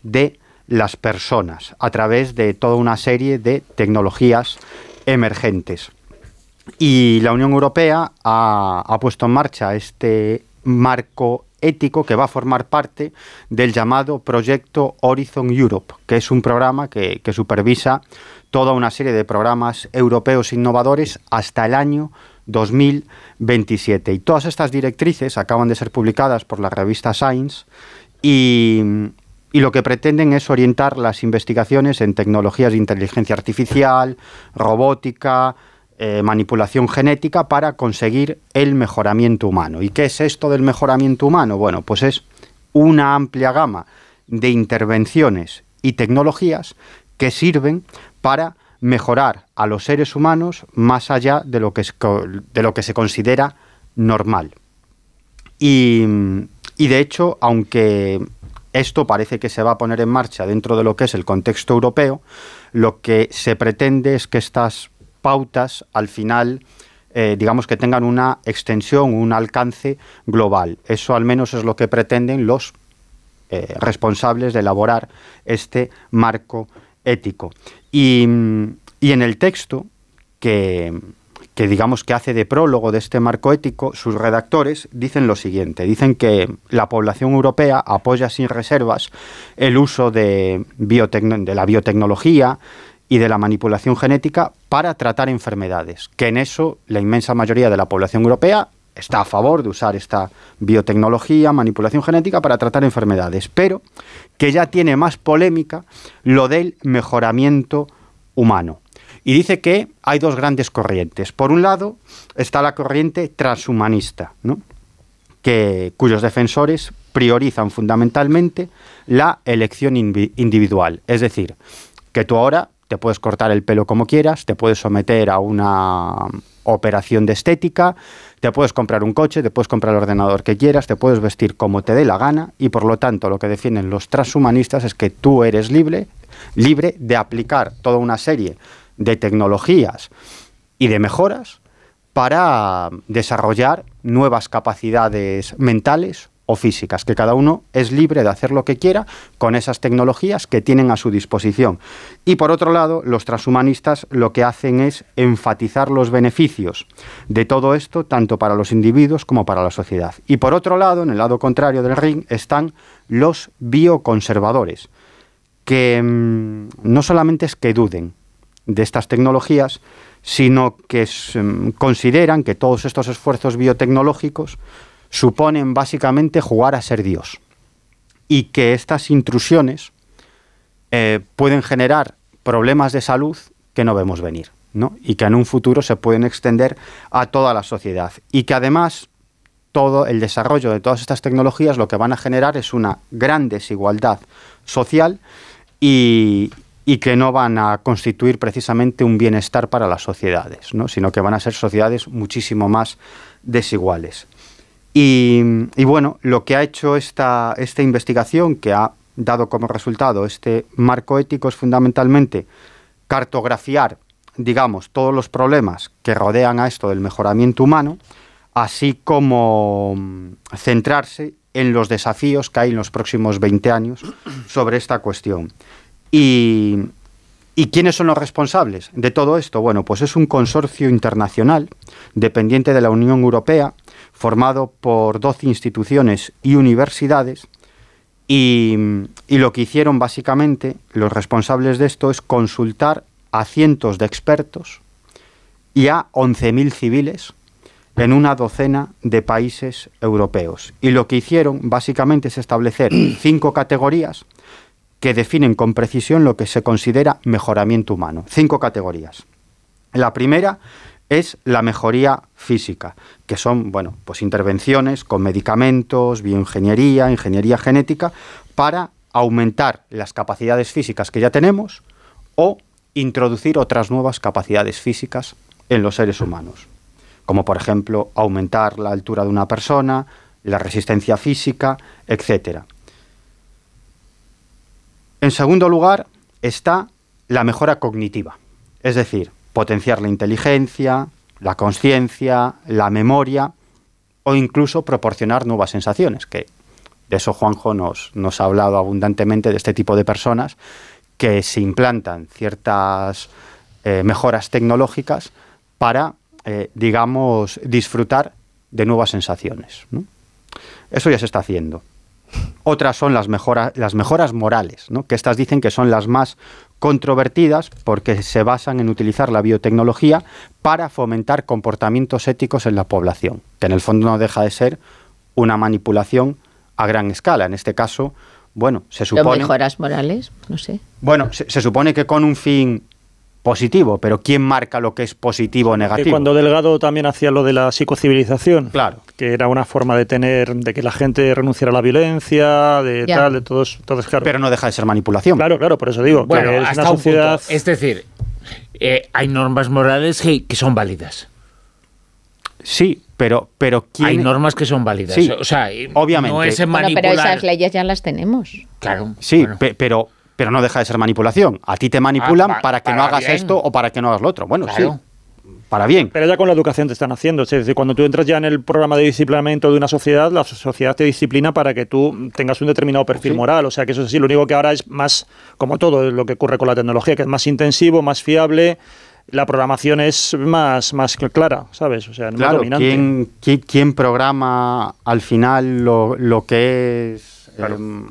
de las personas a través de toda una serie de tecnologías emergentes. Y la Unión Europea ha, ha puesto en marcha este marco ético que va a formar parte del llamado proyecto Horizon Europe, que es un programa que, supervisa toda una serie de programas europeos innovadores hasta el año 2027. Y todas estas directrices acaban de ser publicadas por la revista Science y, y lo que pretenden es orientar las investigaciones en tecnologías de inteligencia artificial, robótica, eh, manipulación genética para conseguir el mejoramiento humano. ¿Y qué es esto del mejoramiento humano? Bueno, pues es una amplia gama de intervenciones y tecnologías que sirven para mejorar a los seres humanos más allá de lo que, es de lo que se considera normal. Y de hecho, aunque esto parece que se va a poner en marcha dentro de lo que es el contexto europeo. Lo que se pretende es que estas pautas al final eh, digamos que tengan una extensión, un alcance global. Eso al menos es lo que pretenden los eh, responsables de elaborar este marco ético. Y, y en el texto que, que digamos que hace de prólogo de este marco ético, sus redactores dicen lo siguiente, dicen que la población europea apoya sin reservas el uso de, de la biotecnología, y de la manipulación genética para tratar enfermedades, que en eso la inmensa mayoría de la población europea está a favor de usar esta biotecnología, manipulación genética para tratar enfermedades, pero que ya tiene más polémica lo del mejoramiento humano. Y dice que hay dos grandes corrientes. Por un lado está la corriente transhumanista, que, cuyos defensores priorizan fundamentalmente la elección individual. Es decir, que tú ahora te puedes cortar el pelo como quieras, te puedes someter a una operación de estética, te puedes comprar un coche, te puedes comprar el ordenador que quieras, te puedes vestir como te dé la gana y por lo tanto lo que defienden los transhumanistas es que tú eres libre, libre de aplicar toda una serie tecnologías y de mejoras para desarrollar nuevas capacidades mentales o físicas, que cada uno es libre de hacer lo que quiera con esas tecnologías que tienen a su disposición. Y por otro lado, los transhumanistas lo que hacen es enfatizar los beneficios de todo esto, tanto para los individuos como para la sociedad. Y por otro lado, en el lado contrario del ring, están los bioconservadores, que mm, no solamente es que duden de estas tecnologías, sino que mm, consideran que todos estos esfuerzos biotecnológicos suponen básicamente jugar a ser Dios y que estas intrusiones eh, pueden generar problemas de salud que no vemos venir ¿no? y que en un futuro se pueden extender a toda la sociedad y que además todo el desarrollo de todas estas tecnologías lo que van a generar es una gran desigualdad social y, y que no van a constituir precisamente un bienestar para las sociedades, ¿no? sino que van a ser sociedades muchísimo más desiguales. Y, bueno, lo que ha hecho esta, esta investigación, que ha dado como resultado este marco ético, es fundamentalmente cartografiar, digamos, todos los problemas que rodean a esto del mejoramiento humano, así como mm, centrarse en los desafíos que hay en los próximos 20 años sobre esta cuestión. Y, ¿Y quiénes son los responsables de todo esto? Bueno, pues es un consorcio internacional dependiente de la Unión Europea formado por 12 instituciones y universidades, y, lo que hicieron básicamente los responsables de esto es consultar a cientos de expertos y a 11.000 civiles en una docena de países europeos. Y lo que hicieron básicamente es establecer cinco categorías que definen con precisión lo que se considera mejoramiento humano. Cinco categorías. La primera es la mejoría física, que son, bueno, pues intervenciones con medicamentos, bioingeniería, ingeniería genética, para aumentar las capacidades físicas que ya tenemos o introducir otras nuevas capacidades físicas en los seres humanos, como por ejemplo aumentar la altura de una persona, la resistencia física, etc. En segundo lugar está la mejora cognitiva, es decir, potenciar la inteligencia, la conciencia, la memoria o incluso proporcionar nuevas sensaciones, que de eso Juanjo nos, ha hablado abundantemente de este tipo de personas que se implantan ciertas eh, mejoras tecnológicas para, eh, digamos, disfrutar de nuevas sensaciones. Eso ya se está haciendo. Otras son las, las mejoras morales, que estas dicen que son las más controvertidas porque se basan en utilizar la biotecnología para fomentar comportamientos éticos en la población, que en el fondo no deja de ser una manipulación a gran escala. En este caso, bueno, se supone... mejoras morales? No sé. Bueno, se supone que con un fin positivo, pero ¿quién marca lo que es positivo o negativo? Que cuando Delgado también hacía lo de la psicocivilización, claro. que era una forma de tener, de que la gente renunciara a la violencia, de tal, de todos, todos claro. Pero no deja de ser manipulación. Claro, claro, por eso digo. Bueno, es una sociedad... Es decir, eh, hay normas morales que, que son válidas. Sí, Pero, pero ¿quién... Hay normas que son válidas. Sí, o sea, obviamente. no es Bueno, manipular. pero esas leyes ya las tenemos. Claro. Sí, pe- pero, pero no deja de ser manipulación. A ti te manipulan Ah, pa- para que no hagas bien. esto o para que no hagas lo otro. Bueno, Claro. sí. Para bien. Pero ya con la educación te están haciendo. Es decir, cuando tú entras ya en el programa de disciplinamiento de una sociedad, la sociedad te disciplina para que tú tengas un determinado perfil moral. O sea, que eso es así. Lo único que ahora es más, como todo es lo que ocurre con la tecnología, que es más intensivo, más fiable. La programación es más, más clara, ¿sabes? O sea, es más Claro, dominante. ¿quién, quién, quién programa al final lo, lo que es em,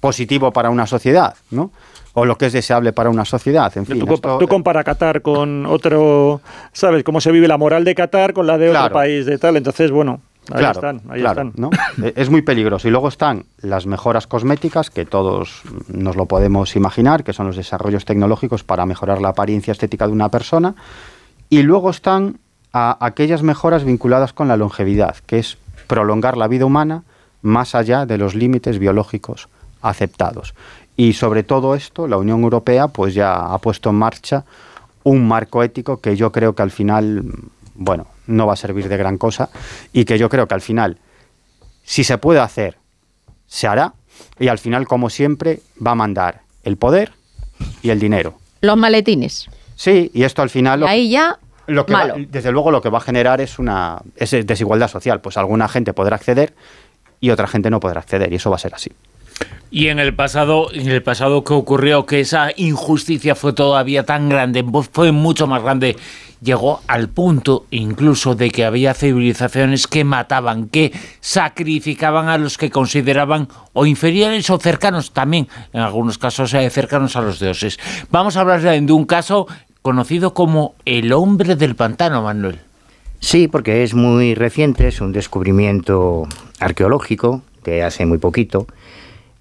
positivo para una sociedad, ¿no? O lo que es deseable para una sociedad, en fin. Tú, esto- tú compara Qatar con otro, ¿sabes? Cómo se vive la moral de Qatar con la de Claro. otro país de tal. Entonces, bueno, ahí claro, están, ahí claro, están. ¿no? Eh, Es muy peligroso. Y luego están las mejoras cosméticas, que todos nos lo podemos imaginar, que son los desarrollos tecnológicos para mejorar la apariencia estética de una persona. Y luego están a- aquellas mejoras vinculadas con la longevidad, que es prolongar la vida humana más allá de los límites biológicos aceptados. Y sobre todo esto, la Unión Europea pues ya ha puesto en marcha un marco ético que yo creo que al final, bueno, no va a servir de gran cosa y que yo creo que al final, si se puede hacer, se hará y al final, como siempre, va a mandar el poder y el dinero. Los maletines. Sí, y esto al final... Lo- ahí ya, lo que va- malo. desde luego lo que va a generar es una es desigualdad social. Pues alguna gente podrá acceder y otra gente no podrá acceder y eso va a ser así. Y en el pasado, en el pasado que ocurrió que esa injusticia fue todavía tan grande, fue mucho más grande, llegó al punto incluso de que había civilizaciones que mataban, que sacrificaban a los que consideraban o inferiores o cercanos también, en algunos casos eh, cercanos a los dioses. Vamos a hablar de un caso conocido como el hombre del pantano, Manuel. Sí, porque es muy reciente, es un descubrimiento arqueológico de hace muy poquito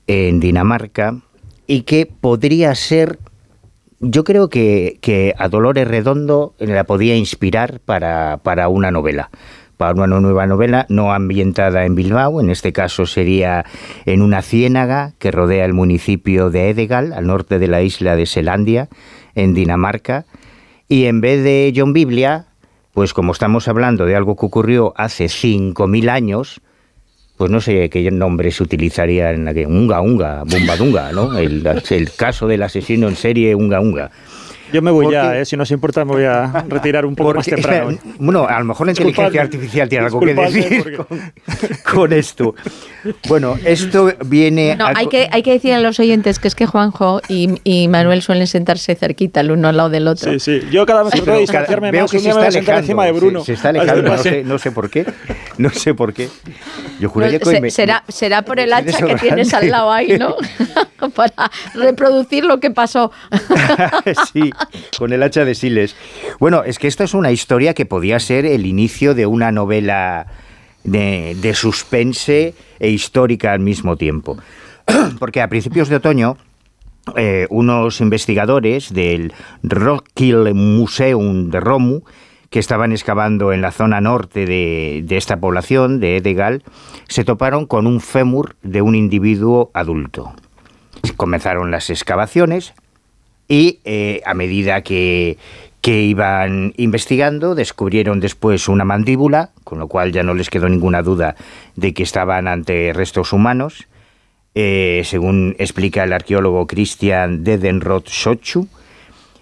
en Dinamarca y que podría ser, yo creo que, que a Dolores Redondo la podía inspirar para, para una novela para una nueva novela no ambientada en Bilbao, en este caso sería en una ciénaga que rodea el municipio de Edegal, al norte de la isla de Selandia, en Dinamarca, y en vez de John Biblia, pues como estamos hablando de algo que ocurrió hace 5.000 años, pues no sé qué nombre se utilizaría en la que Unga Unga, Bumbadunga, ¿no? El caso del asesino en serie Unga Unga. Yo me voy Porque- ya, eh, si no os importa, me voy a retirar un poco más temprano. espera, bueno, a lo mejor la inteligencia Disculpadme. artificial tiene algo que decir porque- con, con esto. Bueno, esto viene No, a- hay que, hay que decir a los oyentes que es que Juanjo y, y Manuel suelen sentarse cerquita el uno al lado del otro. Sí, sí. Yo cada vez Sí, distanciarme veo más. que se está alejando, encima de Bruno. Se, se está alejando, no sé, no sé por qué. No sé por qué. Yo juraría No, que se- me- será, será por el hacha que tienes al lado ahí, ¿no? (laughs) (laughs) Para reproducir lo que pasó. (laughs) sí, con el hacha de Siles. Bueno, es que esto es una historia que podía ser el inicio de una novela de, de suspense e histórica al mismo tiempo. (clears throat) Porque a principios de otoño, eh, unos investigadores del Rockkill Museum de Romu, que estaban excavando en la zona norte de, de esta población, de Edegal, se toparon con un fémur de un individuo adulto. Comenzaron las excavaciones y eh, a medida que, que iban investigando descubrieron después una mandíbula, con lo cual ya no les quedó ninguna duda de que estaban ante restos humanos, eh, según explica el arqueólogo Christian Dedenroth Sochu.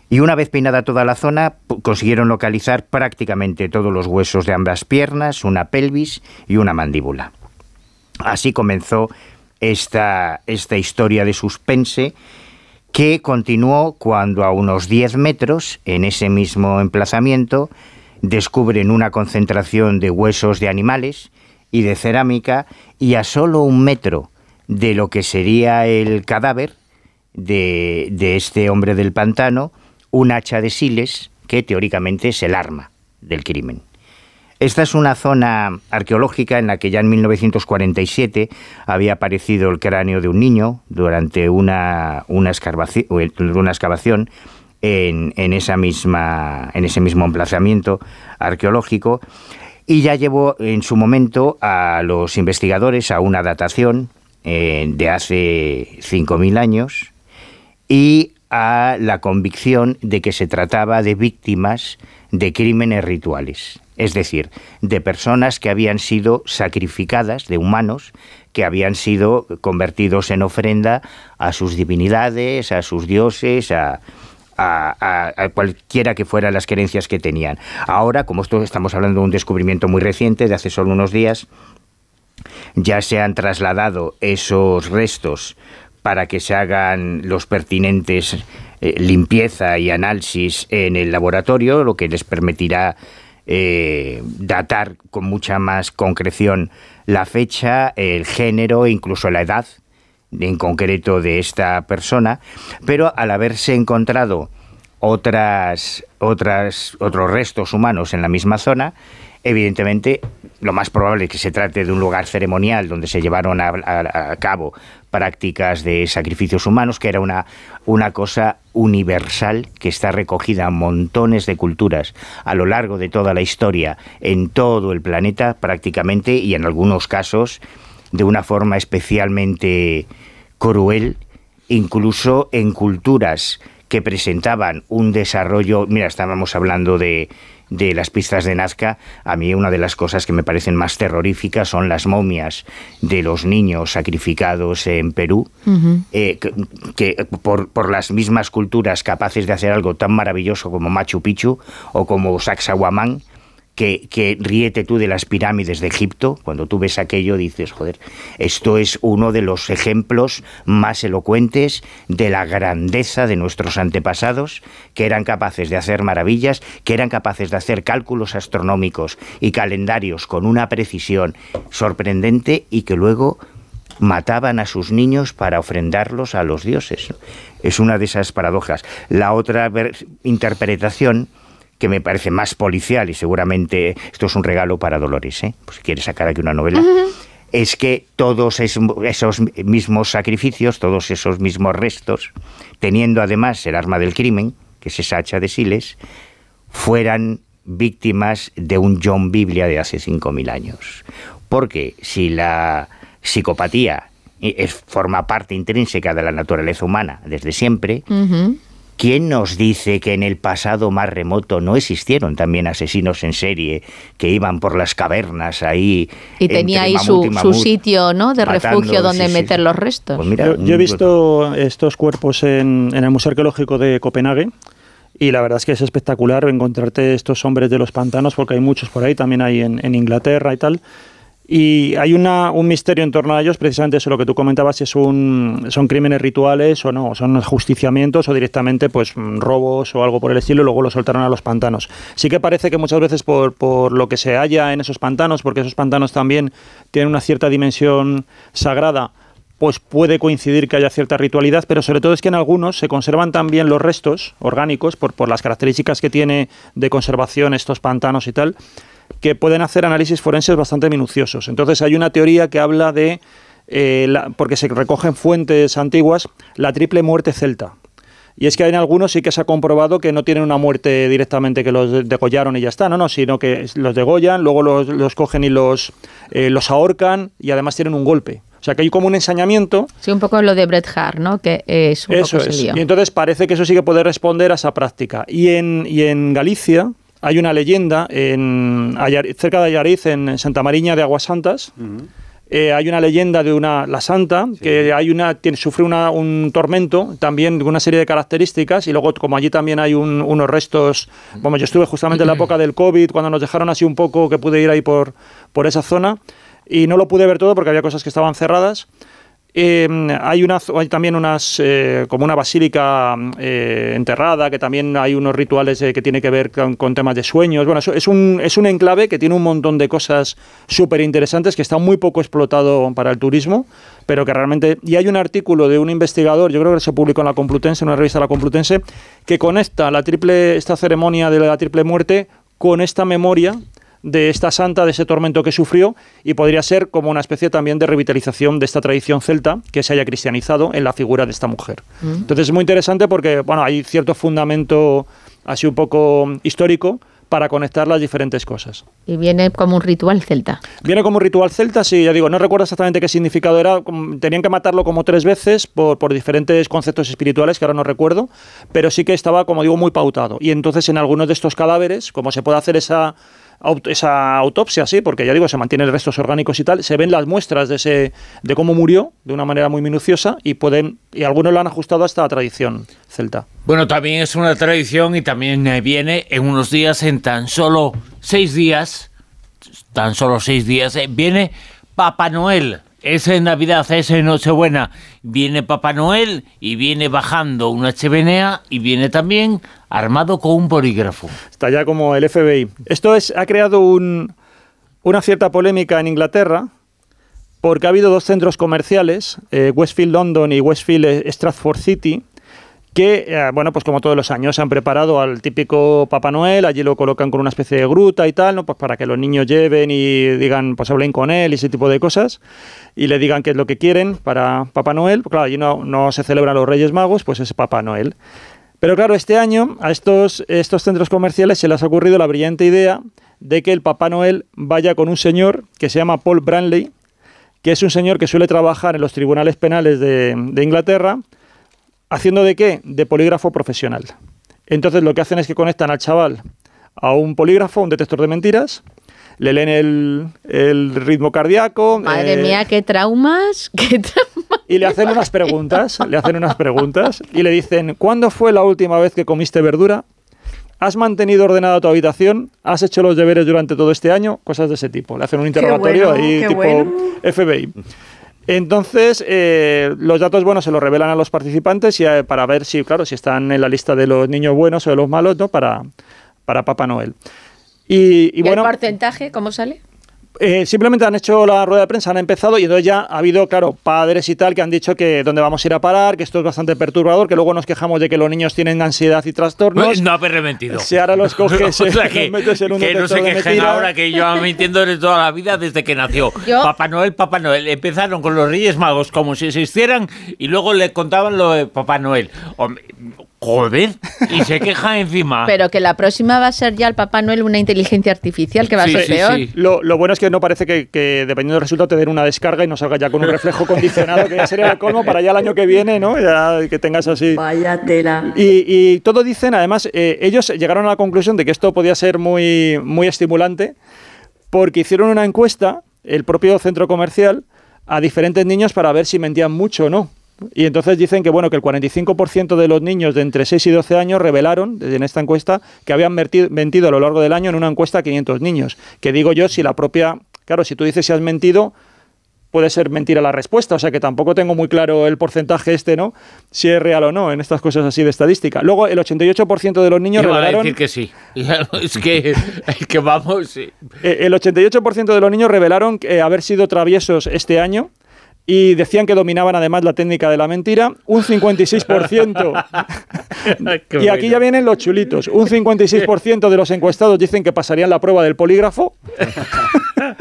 Y una vez peinada toda la zona, consiguieron localizar prácticamente todos los huesos de ambas piernas, una pelvis y una mandíbula. Así comenzó esta, esta historia de suspense que continuó cuando a unos 10 metros, en ese mismo emplazamiento, descubren una concentración de huesos de animales y de cerámica y a solo un metro de lo que sería el cadáver de, de este hombre del pantano, un hacha de siles que teóricamente es el arma del crimen. Esta es una zona arqueológica en la que ya en 1947 había aparecido el cráneo de un niño durante una, una, excavación en, en esa misma, en ese mismo emplazamiento arqueológico y ya llevó en su momento a los investigadores a una datación eh, de hace 5.000 años y a la convicción de que se trataba de víctimas de crímenes rituales, es decir, de personas que habían sido sacrificadas, de humanos, que habían sido convertidos en ofrenda a sus divinidades, a sus dioses, a, a, a, cualquiera que fueran las creencias que tenían. Ahora, como esto estamos hablando de un descubrimiento muy reciente, de hace solo unos días, ya se han trasladado esos restos para que se hagan los pertinentes eh, limpieza y análisis en el laboratorio, lo que les permitirá eh, datar con mucha más concreción la fecha, el género incluso la edad en concreto de esta persona, pero al haberse encontrado otras, otras, otros restos humanos en la misma zona, evidentemente lo más probable es que se trate de un lugar ceremonial donde se llevaron a, cabo prácticas de sacrificios humanos, que era una, una cosa universal que está recogida en montones de culturas a lo largo de toda la historia, en todo el planeta prácticamente, y en algunos casos de una forma especialmente cruel, incluso en culturas que presentaban un desarrollo, mira, estábamos hablando de, de las pistas de Nazca, a mí una de las cosas que me parecen más terroríficas son las momias de los niños sacrificados en Perú, eh, que, por, por, las mismas culturas capaces de hacer algo tan maravilloso como Machu Picchu o como Sacsayhuamán, que, ríete tú de las pirámides de Egipto, cuando tú ves aquello dices, joder, esto es uno de los ejemplos más elocuentes de la grandeza de nuestros antepasados, que eran capaces de hacer maravillas, que eran capaces de hacer cálculos astronómicos y calendarios con una precisión sorprendente y que luego mataban a sus niños para ofrendarlos a los dioses. Es una de esas paradojas. La otra interpretación que me parece más policial y seguramente esto es un regalo para Dolores, ¿eh? pues si quiere sacar aquí una novela, es que todos esos mismos sacrificios, todos esos mismos restos, teniendo además el arma del crimen, que es esa hacha de Siles, fueran víctimas de un John Biblia de hace 5.000 años. Porque si la psicopatía es, forma parte intrínseca de la naturaleza humana desde siempre, ¿Quién nos dice que en el pasado más remoto no existieron también asesinos en serie que iban por las cavernas ahí? Y tenía ahí su, sitio ¿no? de refugio donde meter los restos. Pues yo, he visto estos cuerpos en, el Museo Arqueológico de Copenhague. Y la verdad es que es espectacular encontrarte estos hombres de los pantanos, porque hay muchos por ahí, también hay en, en Inglaterra y tal. Y hay una, un misterio en torno a ellos, precisamente eso lo que tú comentabas, si es un, son crímenes rituales o no, son justiciamientos o directamente pues robos o algo por el estilo y luego lo soltaron a los pantanos. Sí que parece que muchas veces por, por lo que se halla en esos pantanos, porque esos pantanos también tienen una cierta dimensión sagrada, pues puede coincidir que haya cierta ritualidad, pero sobre todo es que en algunos se conservan también los restos orgánicos por, por las características que tiene de conservación estos pantanos y tal que pueden hacer análisis forenses bastante minuciosos. Entonces hay una teoría que habla de, eh, porque se recogen fuentes antiguas, la triple muerte celta. Y es que en algunos sí que se ha comprobado que no tienen una muerte directamente que los degollaron y ya está, no, no, sino que los degollan, luego los, cogen y los, eh, los ahorcan y además tienen un golpe. O sea que hay como un ensañamiento. Sí, un poco lo de Bret Hart, ¿no? Que es un eso es. Y entonces parece que eso sí que puede responder a esa práctica. Y en, y en Galicia, hay una leyenda en cerca de Ayariz, en Santa Mariña de Aguas Santas. Eh, hay una leyenda de una la santa que hay una tiene, sufre un tormento también con una serie de características y luego como allí también hay unos restos bueno yo estuve justamente en la época del covid cuando nos dejaron así un poco que pude ir ahí por por esa zona y no lo pude ver todo porque había cosas que estaban cerradas Em, hay, una, hay también unas, eh, como una basílica eh, enterrada, que también hay unos rituales eh, que tienen que ver con, temas de sueños. Bueno, es un, es un enclave que tiene un montón de cosas súper interesantes, que está muy poco explotado para el turismo, pero que realmente... Y hay un artículo de un investigador, yo creo que se publicó en la Complutense, en una revista de la Complutense, que conecta la triple, esta ceremonia de la triple muerte con esta memoria de esta santa, de ese tormento que sufrió, y podría ser como una especie también de revitalización de esta tradición celta que se haya cristianizado en la figura de esta mujer. Mm. Entonces es muy interesante porque bueno, hay cierto fundamento así un poco histórico, para conectar las diferentes cosas. Y viene como un ritual celta. Viene como un ritual celta, sí, ya digo, no recuerdo exactamente qué significado era, tenían que matarlo como tres veces por, por diferentes conceptos espirituales que ahora no recuerdo, pero sí que estaba, como digo, muy pautado. Y entonces en algunos de estos cadáveres, como se puede hacer esa, esa autopsia, sí, porque ya digo, se mantienen restos orgánicos y tal, se ven las muestras de, ese, de cómo murió de una manera muy minuciosa y pueden, y algunos lo han ajustado a esta tradición celta. Bueno, también es una tradición y también eh, viene en unos días, en tan solo seis días, tan solo seis días, eh, viene Papá Noel. Es en Navidad, es en Nochebuena. Viene Papá Noel y viene bajando una chimenea y viene también armado con un bolígrafo. Está ya como el FBI. Esto es, ha creado un- una cierta polémica en Inglaterra porque ha habido dos centros comerciales, eh, Westfield London y Westfield Stratford City, que, eh, bueno, pues como todos los años se han preparado al típico Papá Noel, allí lo colocan con una especie de gruta y tal, ¿no? Pues para que los niños lleven y digan, pues hablen con él y ese tipo de cosas, y le digan qué es lo que quieren para Papá Noel. Claro, allí no, no se celebran los Reyes Magos, pues es Papá Noel. Pero claro, este año a estos, estos centros comerciales se les ha ocurrido la brillante idea de que el Papá Noel vaya con un señor que se llama Paul Branley, que es un señor que suele trabajar en los tribunales penales de, de Inglaterra, haciendo de qué? De polígrafo profesional. Entonces lo que hacen es que conectan al chaval a un polígrafo, un detector de mentiras, le leen el, el ritmo cardíaco. Madre eh, mía, qué traumas, (laughs) qué traumas. y le hacen unas preguntas, le hacen unas preguntas y le dicen, ¿cuándo fue la última vez que comiste verdura? ¿Has mantenido ordenada tu habitación? ¿Has hecho los deberes durante todo este año? Cosas de ese tipo. Le hacen un interrogatorio bueno, ahí tipo bueno. FBI. Entonces, eh, los datos buenos se los revelan a los participantes y, eh, para ver si, claro, si están en la lista de los niños buenos o de los malos, ¿no? Para, para Papá Noel. Y, y ¿Y bueno, el porcentaje cómo sale? Eh, simplemente han hecho la rueda de prensa, han empezado y entonces ya ha habido, claro, padres y tal que han dicho que dónde vamos a ir a parar, que esto es bastante perturbador, que luego nos quejamos de que los niños tienen ansiedad y trastornos. No haber rementido. Si ahora los (laughs) coges, O sea, eh, que, los (laughs) metes en un que no se quejen ahora que llevan mintiendo de toda la vida desde que nació. Yo- Papá Noel, Papá Noel. Empezaron con los Reyes Magos como si existieran y luego le contaban lo de Papá Noel. Hombre, Joder, y se queja encima. Pero que la próxima va a ser ya el Papá Noel una inteligencia artificial que va a ser peor. Lo, lo bueno es que no parece que, que dependiendo del resultado te den una descarga y no salga ya con un reflejo (laughs) condicionado, que ya sería el colmo para ya el año que viene, ¿no? Ya que tengas así. Vaya tela. Y, y todo dicen, además, eh, ellos llegaron a la conclusión de que esto podía ser muy, muy estimulante porque hicieron una encuesta, el propio centro comercial, a diferentes niños para ver si mentían mucho o no. Y entonces dicen que bueno que el 45% de los niños de entre 6 y 12 años revelaron en esta encuesta que habían mentido a lo largo del año en una encuesta a 500 niños. Que digo yo, si la propia... Claro, si tú dices si has mentido, puede ser mentira la respuesta, o sea que tampoco tengo muy claro el porcentaje este, ¿no? Si es real o no en estas cosas así de estadística. Luego, el 88% de los niños Iba a revelaron... decir que sí. (laughs) Es que, es que vamos. sí. Eh, El 88% de los niños revelaron eh, haber sido traviesos este año y decían que dominaban además la técnica de la mentira. Un 56%. (laughs) Qué y aquí ya vienen los chulitos. Un 56% de los encuestados dicen que pasarían la prueba del polígrafo. (laughs)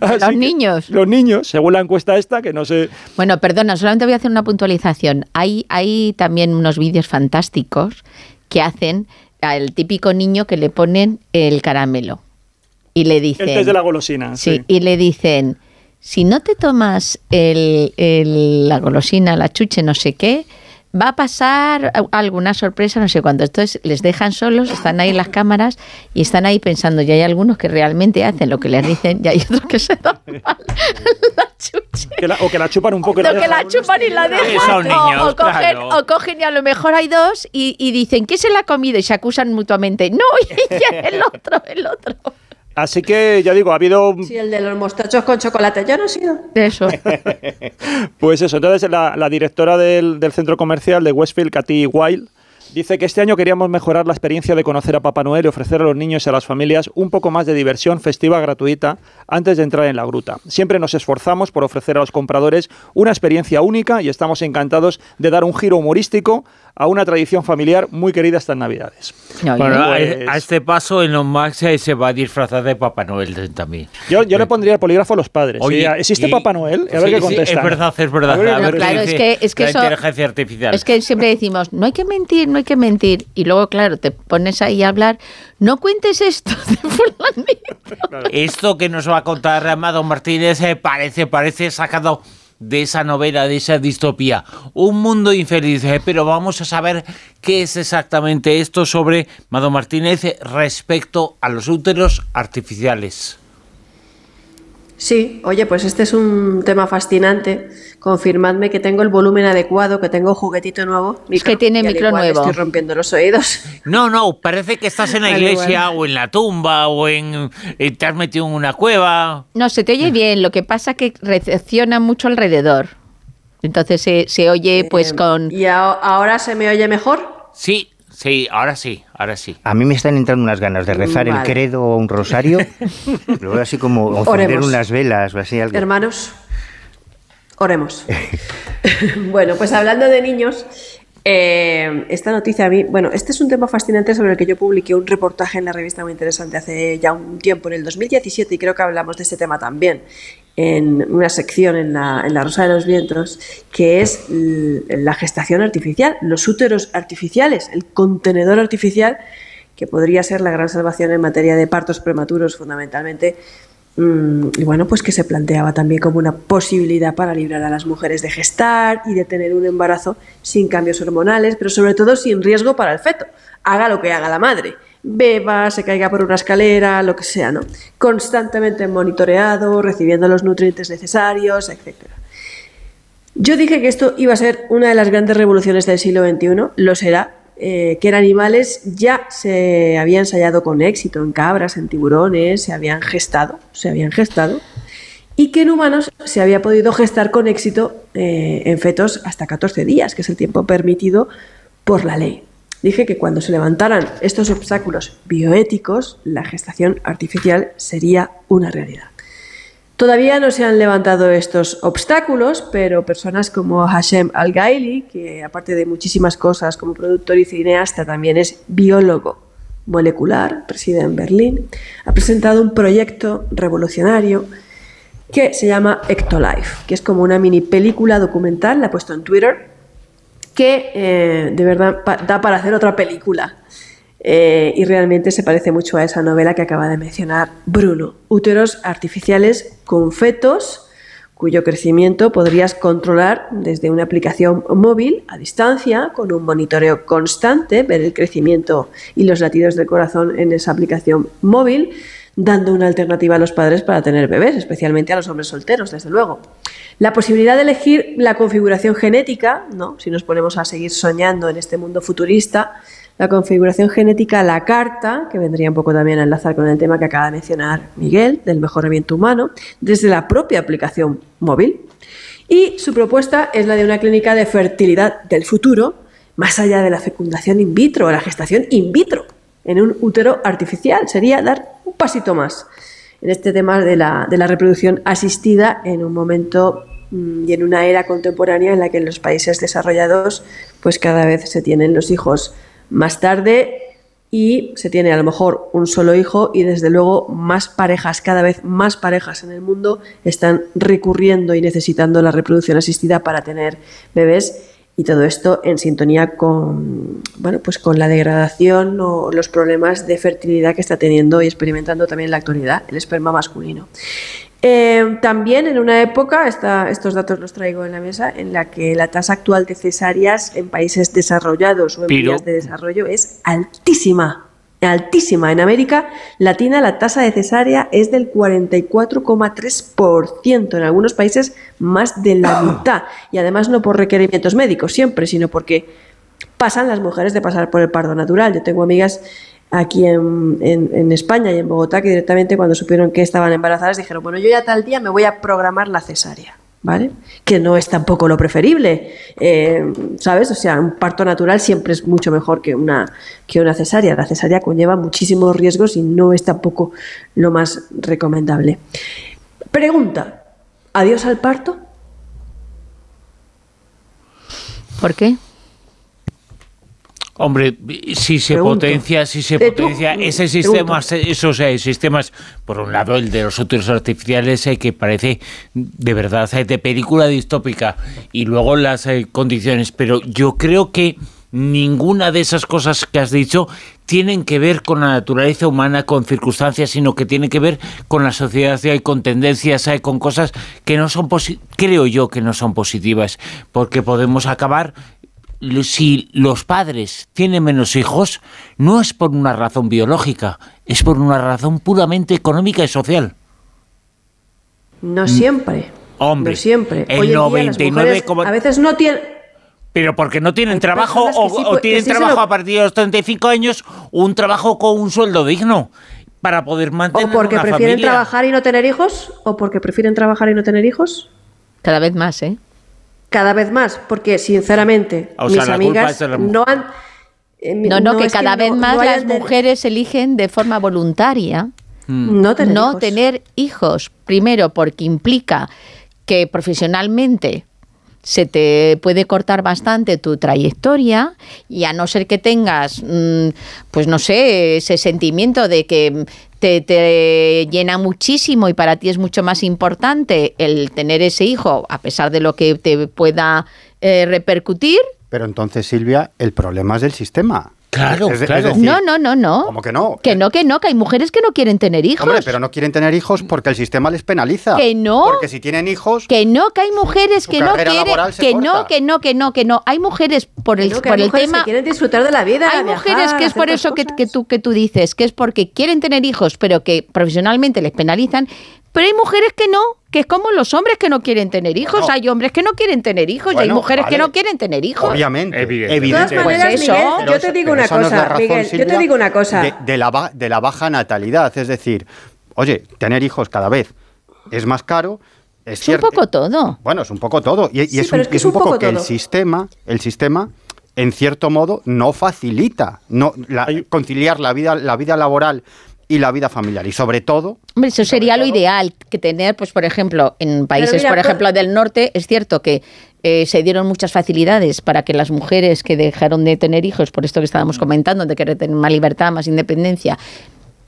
Los niños. Los niños, según la encuesta esta, que no sé. Bueno, perdona, solamente voy a hacer una puntualización. Hay, hay también unos vídeos fantásticos que hacen al típico niño que le ponen el caramelo y le dicen... El test de la golosina. Sí, y le dicen, si no te tomas el, el- la golosina, la chuche, no sé qué, va a pasar alguna sorpresa, no sé cuándo. Entonces les dejan solos, están ahí las cámaras y están ahí pensando. Y hay algunos que realmente hacen lo que les dicen y hay otros que se dan mal (laughs) la chuche. Que la- o que la chupan un poco y la Lo que la chupan y la dejan. Son o- niños, o, cogen, claro. o cogen y a lo mejor hay dos y, y dicen, ¿quién se la ha comido? Y se acusan mutuamente. No, (laughs) y el otro, el otro. Así que ya digo, ha habido Sí, el de los mostachos con chocolate. Yo no he sido. Eso. (laughs) Pues eso, entonces la, la directora del, del centro comercial de Westfield, Katy Wild, dice que este año queríamos mejorar la experiencia de conocer a Papá Noel y ofrecer a los niños y a las familias un poco más de diversión festiva gratuita antes de entrar en la gruta. Siempre nos esforzamos por ofrecer a los compradores una experiencia única y estamos encantados de dar un giro humorístico a una tradición familiar muy querida estas Navidades. Bueno, a- Pues- a, este paso Elon Musk eh, se va a disfrazar de Papá Noel también. Yo, yo le pondría el polígrafo a los padres. Oye, Sí, ¿Existe y- Papá Noel? A ver Sí, qué sí, contestan. es verdad, es verdad. A ver A ver qué claro, es que- es que la eso- inteligencia artificial. Es que siempre decimos, no hay que mentir, no hay que mentir. Y luego, claro, te pones ahí a hablar, no cuentes esto (laughs) de fulanito. Esto que nos va a contar Amado Martínez eh, parece, parece sacado de esa novela, de esa distopía. Un mundo infeliz, eh, pero vamos a saber qué es exactamente esto sobre Amado Martínez eh, respecto a los úteros artificiales. Sí, oye, pues este es un tema fascinante. Confirmadme que tengo el volumen adecuado, que tengo juguetito nuevo. Es que tiene y al micro igual nuevo. Estoy rompiendo los oídos. (laughs) No, no, parece que estás en la (laughs) iglesia o en la tumba o en eh, te has metido en una cueva. No, se te oye (laughs) bien, lo que pasa que recepciona mucho alrededor. Entonces se, se oye pues con... ¿Y a- ahora se me oye mejor? Sí, sí, ahora sí, ahora sí. A mí me están entrando unas ganas de rezar el credo o un rosario, (laughs) luego así como encender unas velas o así algo. Hermanos, oremos. (laughs) bueno, pues hablando de niños, eh, esta noticia a mí, bueno, este es un tema fascinante sobre el que yo publiqué un reportaje en la revista muy interesante hace ya un tiempo, en el 2017, y creo que hablamos de este tema también, en una sección en la, en la Rosa de los Vientos, que es la gestación artificial, los úteros artificiales, el contenedor artificial, que podría ser la gran salvación en materia de partos prematuros, fundamentalmente, y bueno, pues que se planteaba también como una posibilidad para librar a las mujeres de gestar y de tener un embarazo sin cambios hormonales, pero sobre todo sin riesgo para el feto. Haga lo que haga la madre. Beba, se caiga por una escalera, lo que sea, ¿no? Constantemente monitoreado, recibiendo los nutrientes necesarios, etc. Yo dije que esto iba a ser una de las grandes revoluciones del siglo XXI, lo será, eh, que en animales ya se había ensayado con éxito, en cabras, en tiburones, se habían gestado, se habían gestado, y que en humanos se había podido gestar con éxito eh, en fetos hasta 14 días, que es el tiempo permitido por la ley. Dije que cuando se levantaran estos obstáculos bioéticos, la gestación artificial sería una realidad. Todavía no se han levantado estos obstáculos, pero personas como Hashem Al-Gaili, que aparte de muchísimas cosas como productor y cineasta también es biólogo molecular, reside en Berlín, ha presentado un proyecto revolucionario que se llama Ectolife, que es como una mini película documental, la ha puesto en Twitter, que eh, de verdad da para hacer otra película. Eh, y realmente se parece mucho a esa novela que acaba de mencionar Bruno. Úteros artificiales con fetos cuyo crecimiento podrías controlar desde una aplicación móvil a distancia, con un monitoreo constante, ver el crecimiento y los latidos del corazón en esa aplicación móvil, dando una alternativa a los padres para tener bebés, especialmente a los hombres solteros, desde luego. La posibilidad de elegir la configuración genética, ¿no? si nos ponemos a seguir soñando en este mundo futurista, la configuración genética la carta, que vendría un poco también a enlazar con el tema que acaba de mencionar Miguel, del mejoramiento humano, desde la propia aplicación móvil. Y su propuesta es la de una clínica de fertilidad del futuro, más allá de la fecundación in vitro o la gestación in vitro, en un útero artificial. Sería dar un pasito más en este tema de la, de la reproducción asistida en un momento mm, y en una era contemporánea en la que en los países desarrollados pues cada vez se tienen los hijos más tarde y se tiene a lo mejor un solo hijo y desde luego más parejas, cada vez más parejas en el mundo están recurriendo y necesitando la reproducción asistida para tener bebés y todo esto en sintonía con bueno pues con la degradación o los problemas de fertilidad que está teniendo y experimentando también en la actualidad el esperma masculino. Eh, también en una época, esta- estos datos los traigo en la mesa, en la que la tasa actual de cesáreas en países desarrollados o en Pero- vías de desarrollo es altísima. Altísima. En América Latina la tasa de cesárea es del 44,3%, en algunos países más de la (coughs) mitad. Y además no por requerimientos médicos siempre, sino porque pasan las mujeres de pasar por el parto natural. Yo tengo amigas aquí en, en- en España y en Bogotá que directamente cuando supieron que estaban embarazadas dijeron, bueno, yo ya tal día me voy a programar la cesárea. ¿Vale? Que no es tampoco lo preferible, eh, ¿sabes? O sea, un parto natural siempre es mucho mejor que una, que una cesárea. La cesárea conlleva muchísimos riesgos y no es tampoco lo más recomendable. Pregunta, ¿adiós al parto? ¿Por qué? Hombre, si se Pregunto. potencia, si se tú, potencia ese pregunto. sistema, esos eh, sistemas, por un lado el de los úteros artificiales eh, que parece de verdad eh, de película distópica y luego las eh, condiciones, pero yo creo que ninguna de esas cosas que has dicho tienen que ver con la naturaleza humana, con circunstancias, sino que tienen que ver con la sociedad y con tendencias, hay con cosas que no son creo yo que no son positivas, porque podemos acabar si los padres tienen menos hijos, no es por una razón biológica, es por una razón puramente económica y social. No siempre. Hombre, no siempre. El 99, a veces no tienen pero porque no tienen trabajo o, tienen trabajo a partir de los 35 años, un trabajo con un sueldo digno para poder mantener ¿O porque prefieren trabajar y no tener hijos? ¿O porque prefieren trabajar y no tener hijos? Cada vez más, ¿eh? Cada vez más, porque sinceramente mis amigas no han... Eh, no, no, que cada vez más las mujeres eligen de forma voluntaria mm. no, tener, no tener hijos. Primero, porque implica que profesionalmente se te puede cortar bastante tu trayectoria y a no ser que tengas, mm, pues no sé, ese sentimiento de que te, llena muchísimo y para ti es mucho más importante el tener ese hijo, a pesar de lo que te pueda eh, repercutir. Pero entonces, Silvia, el problema es del sistema. Claro, claro. no, no, no, no. ¿Cómo que no? Que no, que no, que hay mujeres que no quieren tener hijos. Hombre, pero no quieren tener hijos porque el sistema les penaliza. Que no. Porque si tienen hijos. Que no, que hay mujeres que no quieren. Que no, que no, que no, que no. Hay mujeres por el, por el tema. Que quieren disfrutar de la vida. Hay mujeres que es por eso que, que, tú, que tú dices, que es porque quieren tener hijos, pero que profesionalmente les penalizan. Pero hay mujeres que no, que es como los hombres que no quieren tener hijos. hay hombres que no quieren tener hijos y hay mujeres que no quieren tener hijos. Obviamente, evidentemente. De todas maneras, pues Miguel, yo te digo una cosa, Miguel, yo te digo una cosa. De, la, de la baja natalidad, es decir, oye, tener hijos cada vez es más caro. Es, un poco todo. Bueno, es un poco todo. Y, es, un, poco, que el sistema, el sistema, en cierto modo, no facilita no, conciliar la vida, la vida laboral y la vida familiar y sobre todo Hombre, eso sería lo ideal que tener pues por ejemplo en países por ejemplo del norte es cierto que eh, se dieron muchas facilidades para que las mujeres que dejaron de tener hijos por esto que estábamos comentando de querer tener más libertad más independencia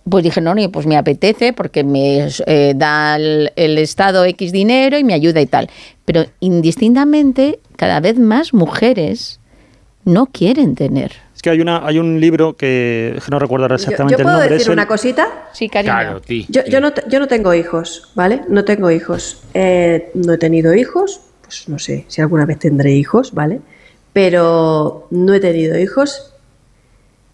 pues dije, no, pues me apetece porque me eh, da el, el, Estado X dinero y me ayuda y tal. Pero indistintamente, cada vez más mujeres no quieren tener. Es que hay una hay un libro que, no recuerdo exactamente ¿Yo, puedo el nombre. decir una cosita? Sí, cariño. Claro, yo, yo, no, yo no tengo hijos, ¿vale? No tengo hijos. Eh, no he tenido hijos, pues no sé si alguna vez tendré hijos, ¿vale? Pero no he tenido hijos.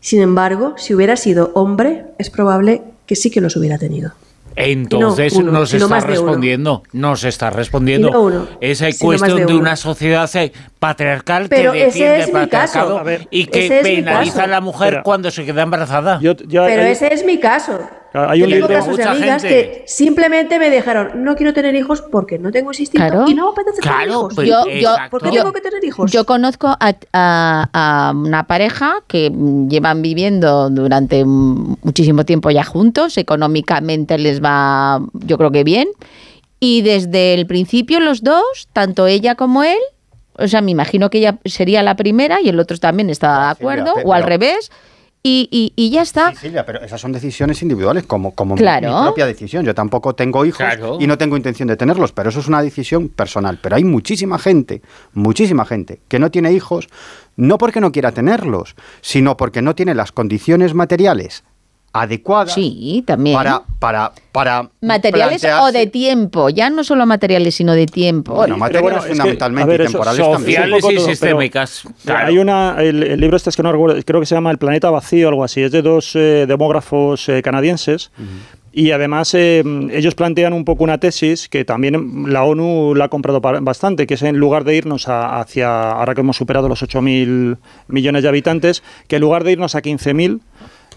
Sin embargo, si hubiera sido hombre, es probable que sí que los hubiera tenido. Entonces no nos está respondiendo, nos está respondiendo. Esa cuestión de, una sociedad patriarcal que defiende el patriarcado y que penaliza a la mujer cuando se queda embarazada. Pero ese es mi caso. Hay un tengo casos de amigas que simplemente me dijeron, no quiero tener hijos porque no tengo ese instinto y no me apetece tener hijos. Pues, yo, yo, ¿Por qué tengo que tener hijos? Yo conozco a, una pareja que llevan viviendo durante muchísimo tiempo ya juntos, económicamente les va, yo creo que bien, y desde el principio los dos, tanto ella como él, o sea, me imagino que ella sería la primera y el otro también estaba de acuerdo, o al revés y, y, ya está. Sí, Silvia, pero esas son decisiones individuales, como, como mi, propia decisión. Yo tampoco tengo hijos y no tengo intención de tenerlos, pero eso es una decisión personal. Pero hay muchísima gente, muchísima gente que no tiene hijos, no porque no quiera tenerlos, sino porque no tiene las condiciones materiales adecuada sí, también. para para para materiales o de tiempo, ya no solo materiales sino de tiempo. Bueno, materiales fundamentalmente temporales sociales y sistémicas. Hay una el, libro este es que no recuerdo, creo que se llama El planeta vacío algo así, es de dos eh, demógrafos eh, canadienses. Y además eh, ellos plantean un poco una tesis que también la ONU la ha comprado bastante, que es en lugar de irnos hacia, ahora que hemos superado los 8.000 millones de habitantes, que en lugar de irnos a 15.000,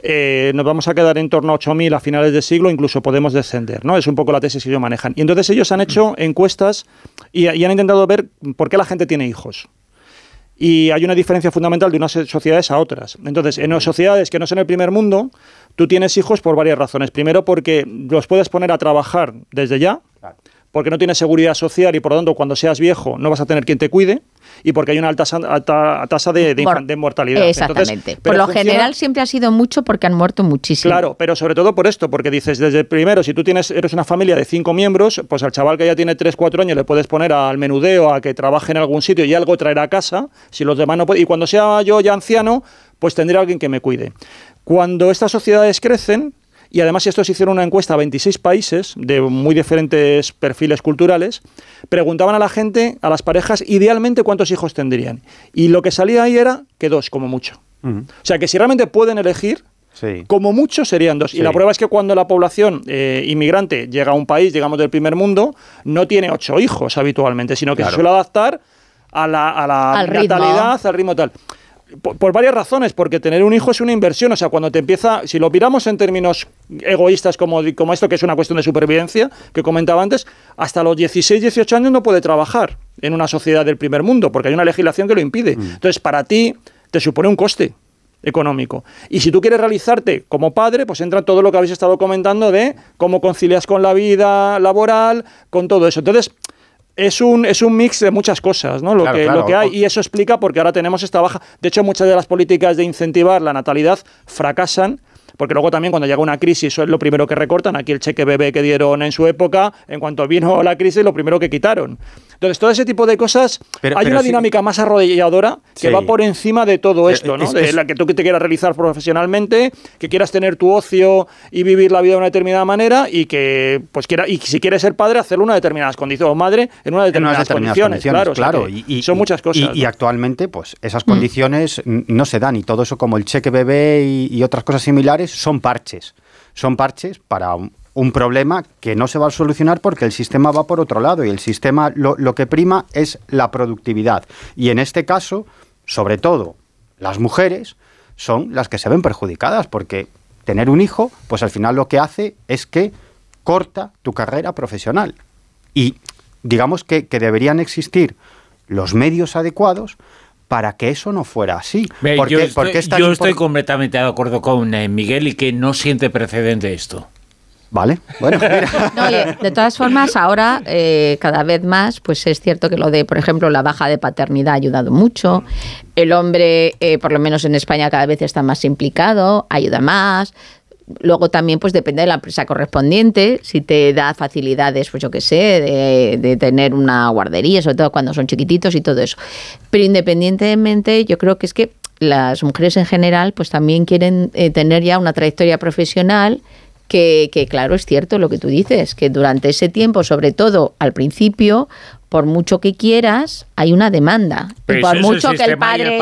eh, nos vamos a quedar en torno a 8.000 a finales de siglo, incluso podemos descender, ¿no? Es un poco la tesis que ellos manejan. Y entonces ellos han hecho encuestas y, han intentado ver por qué la gente tiene hijos. Y hay una diferencia fundamental de unas sociedades a otras. Entonces, en sociedades que no son el primer mundo, tú tienes hijos por varias razones. Primero, porque los puedes poner a trabajar desde ya, porque no tienes seguridad social y por lo tanto cuando seas viejo no vas a tener quien te cuide. y porque hay una alta, tasa de, de, mortalidad. Entonces, Exactamente. pero Por lo funciona- general siempre ha sido mucho porque han muerto muchísimo. Claro, pero sobre todo por esto, porque dices, desde primero, si tú tienes, eres una familia de cinco miembros, pues al chaval que ya tiene tres, cuatro años le puedes poner al menudeo, a que trabaje en algún sitio y algo traerá a casa, si los demás no pueden. Y cuando sea yo ya anciano, pues tendré alguien que me cuide. Cuando estas sociedades crecen, y además estos hicieron una encuesta a 26 países de muy diferentes perfiles culturales, preguntaban a la gente, a las parejas, idealmente cuántos hijos tendrían. Y lo que salía ahí era que dos, como mucho. O sea, que si realmente pueden elegir, Sí. como mucho serían dos. Sí. Y la prueba es que cuando la población eh, inmigrante llega a un país, digamos, del primer mundo, no tiene ocho hijos habitualmente, sino que Claro. se suele adaptar a la, a la Al ritmo. natalidad, al ritmo tal. Por, por varias razones, porque tener un hijo es una inversión, o sea, cuando te empieza, si lo miramos en términos egoístas como, como esto, que es una cuestión de supervivencia, que comentaba antes, hasta los 16, 18 años no puede trabajar en una sociedad del primer mundo, porque hay una legislación que lo impide. Entonces, para ti, te supone un coste económico. Y si tú quieres realizarte como padre, pues entra todo lo que habéis estado comentando de cómo concilias con la vida laboral, con todo eso. Entonces, es un, es un mix de muchas cosas, ¿no? Lo, Claro, que, claro. lo que hay. Y eso explica porque ahora tenemos esta baja. De hecho, muchas de las políticas de incentivar la natalidad fracasan. Porque luego también cuando llega una crisis, eso es lo primero que recortan. Aquí el cheque bebé que dieron en su época, en cuanto vino la crisis, lo primero que quitaron. Entonces, todo ese tipo de cosas, Pero- hay pero una sí- dinámica más arrodilladora que Sí. va por encima de todo Eh, esto, ¿no? es- de la que tú te quieras realizar profesionalmente, que quieras tener tu ocio y vivir la vida de una determinada manera y que, pues, quiera, y si quieres ser padre, hacerlo en unas determinadas condiciones, o madre, en unas en determinadas, unas determinadas condiciones, claro. o sea claro, y, y- son muchas cosas. Y, actualmente, pues esas condiciones mm, no se dan y todo eso como el cheque bebé y, y otras cosas similares son parches. Son parches para un, un problema que no se va a solucionar porque el sistema va por otro lado y el sistema lo, lo que prima es la productividad. Y en este caso, sobre todo, las mujeres son las que se ven perjudicadas porque tener un hijo, pues al final lo que hace es que corta tu carrera profesional. Y digamos que, que deberían existir los medios adecuados para que eso no fuera así. Ve, yo estoy, es yo completamente de acuerdo con eh, Miguel y que no siente precedente esto. Vale, bueno, mira. (laughs) No, oye, de todas formas, ahora eh, cada vez más, pues es cierto que lo de, por ejemplo, la baja de paternidad ha ayudado mucho. El hombre, eh, por lo menos en España, cada vez está más implicado, ayuda más. Luego también, pues depende de la empresa correspondiente, si te da facilidades, pues yo qué sé, de, de tener una guardería, sobre todo cuando son chiquititos y todo eso. Pero independientemente, yo creo que es que las mujeres en general, pues también quieren eh, tener ya una trayectoria profesional que, que, claro, es cierto lo que tú dices, que durante ese tiempo, sobre todo al principio, por mucho que quieras, hay una demanda. Y por mucho que el padre,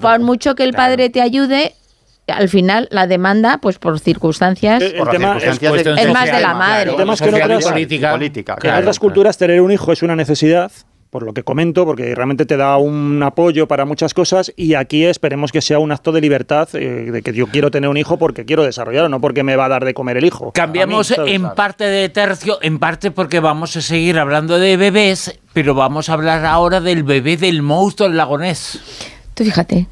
por mucho que el padre te ayude, al final la demanda, pues por circunstancias, El- el tema es, cuestión es más de la madre. El tema es que en otras- política. política, en claro, otras culturas tener un hijo es una necesidad, por lo que comento, porque realmente te da un apoyo para muchas cosas y aquí esperemos que sea un acto de libertad, eh, de que yo quiero tener un hijo porque quiero desarrollarlo, no porque me va a dar de comer el hijo. Cambiamos en parte de tercio, en parte porque vamos a seguir hablando de bebés, pero vamos a hablar ahora del bebé del monstruo del lagonés. tú fíjate.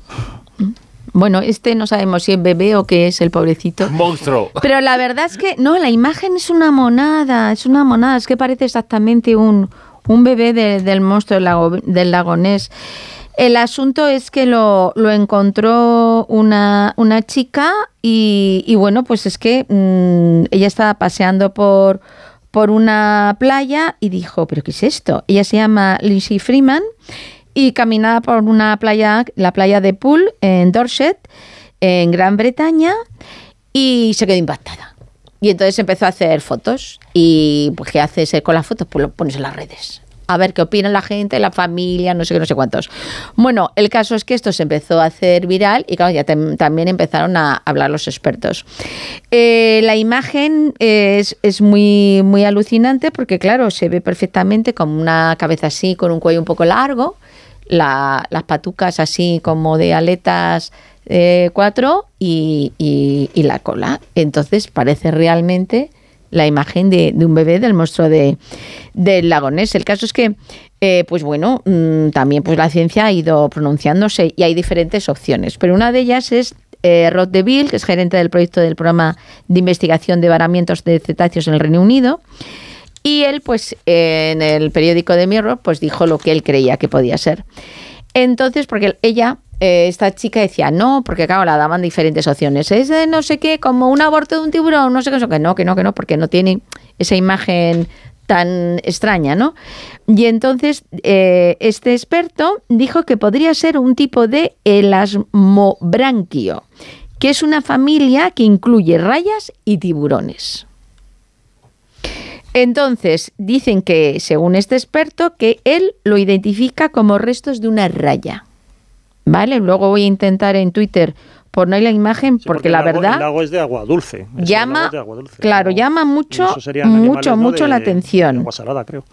Bueno, este no sabemos si es bebé o qué es el pobrecito. Monstruo. Pero la verdad es que no, la imagen es una monada, es una monada, es que parece exactamente un, un bebé de- del monstruo del, lago- del lagonés. El asunto es que lo, lo encontró una, una chica y, y bueno, pues es que mm, ella estaba paseando por, por una playa y dijo, ¿pero qué es esto? Ella se llama Lindsay Freeman y caminaba por una playa, la playa de Poole, en Dorset, en Gran Bretaña, y se quedó impactada. Y entonces empezó a hacer fotos. Y pues, ¿qué haces con las fotos? Pues lo pones en las redes. A ver qué opina la gente, la familia, no sé qué, no sé cuántos. Bueno, el caso es que esto se empezó a hacer viral y claro, ya también empezaron a hablar los expertos. Eh, la imagen es, muy, muy alucinante porque, claro, se ve perfectamente como una cabeza así, con un cuello un poco largo, la- las patucas así como de aletas eh, cuatro y, y- la cola. Entonces parece realmente la imagen de, de un bebé del monstruo de, del lagonés. El caso es que, eh, pues bueno, mm, también pues la ciencia ha ido pronunciándose y hay diferentes opciones, pero una de ellas es eh, Rod DeVille, que es gerente del proyecto del programa de investigación de varamientos de cetáceos en el Reino Unido. Y él, pues, en el periódico de Mirror, pues dijo lo que él creía que podía ser. Entonces, porque ella, eh, esta chica decía no, porque claro, la daban diferentes opciones. Es de no sé qué, como un aborto de un tiburón, no sé qué, eso, que no, que no, que no, porque no tiene esa imagen tan extraña, ¿no? Y entonces eh, este experto dijo que podría ser un tipo de elasmobranquio, que es una familia que incluye rayas y tiburones. Entonces, dicen que, según este experto, que él lo identifica como restos de una raya. ¿Vale? Luego voy a intentar en Twitter poner la imagen porque, la el lago- verdad El lago es de agua dulce. El llama, lago de agua dulce. claro, llama mucho, mucho, ¿no? mucho de- la de atención. agua salada, creo.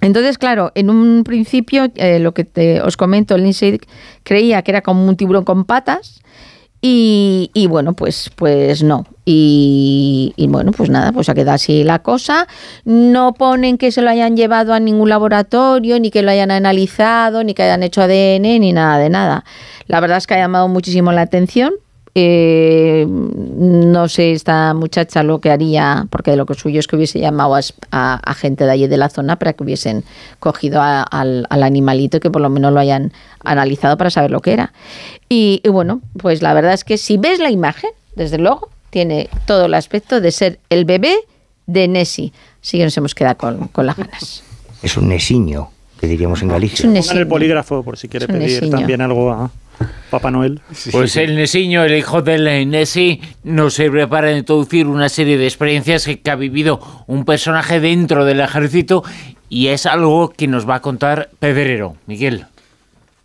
Entonces, claro, en un principio, eh, lo que te- os comento, Lindsay creía que era como un tiburón con patas y, y bueno, pues, pues no. Y, y bueno, pues nada, pues ha quedado así la cosa. No ponen que se lo hayan llevado a ningún laboratorio, ni que lo hayan analizado, ni que hayan hecho ADN, ni nada de nada. La verdad es que ha llamado muchísimo la atención. Eh, no sé esta muchacha lo que haría, porque de lo que suyo es que hubiese llamado a, a- a gente de allí de la zona para que hubiesen cogido a- al, al animalito y que por lo menos lo hayan analizado para saber lo que era. Y, y bueno, pues la verdad es que si ves la imagen, desde luego, tiene todo el aspecto de ser el bebé de Nessie. Así que nos hemos quedado con, con las ganas. Es un nesiño, que diríamos en Galicia. Es un Pongan nesiño. el polígrafo por si quiere pedir nesiño. también algo a Papá Noel. Pues el Nesiño, el hijo del Nessie, nos sirve para introducir una serie de experiencias que, que ha vivido un personaje dentro del ejército y es algo que nos va a contar Pedrero. Miguel.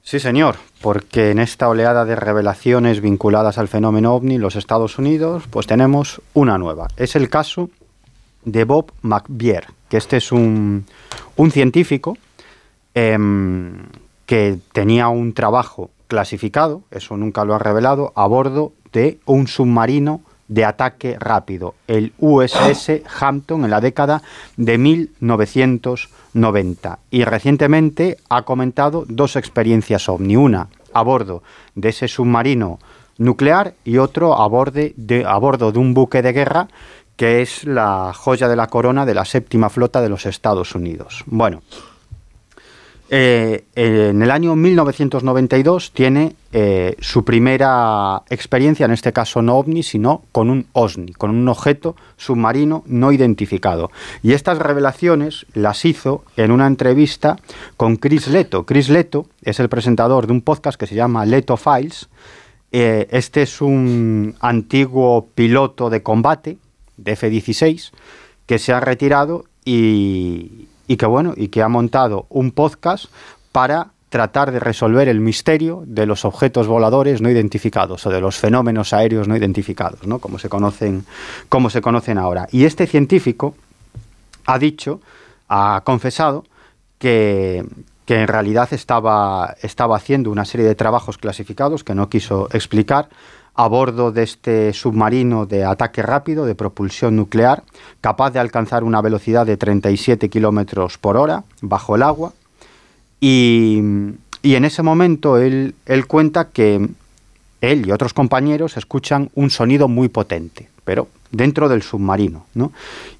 Sí, señor, porque en esta oleada de revelaciones vinculadas al fenómeno ovni en los Estados Unidos, pues tenemos una nueva. Es el caso de Bob McBeer, que este es un, un científico em, que tenía un trabajo clasificado, eso nunca lo ha revelado, a bordo de un submarino de ataque rápido, el USS Hampton en la década de 1990. Y recientemente ha comentado dos experiencias ovni, una a bordo de ese submarino nuclear y otro a, borde de, a bordo de un buque de guerra que es la joya de la corona de la séptima flota de los Estados Unidos. Bueno, eh, en el año 1992 tiene eh, su primera experiencia, en este caso no ovni, sino con un OSNI, con un objeto submarino no identificado. Y estas revelaciones las hizo en una entrevista con Chris Leto. Chris Leto es el presentador de un podcast que se llama Leto Files. Eh, este es un antiguo piloto de combate de F-16 que se ha retirado y, y que bueno y que ha montado un podcast para tratar de resolver el misterio de los objetos voladores no identificados o de los fenómenos aéreos no identificados, ¿no? Como se conocen, como se conocen ahora. Y este científico ha dicho, ha confesado que, que en realidad estaba, estaba haciendo una serie de trabajos clasificados que no quiso explicar a bordo de este submarino de ataque rápido de propulsión nuclear, capaz de alcanzar una velocidad de 37 kilómetros por hora bajo el agua. Y, en ese momento él, él cuenta que él y otros compañeros escuchan un sonido muy potente, pero dentro del submarino, ¿no?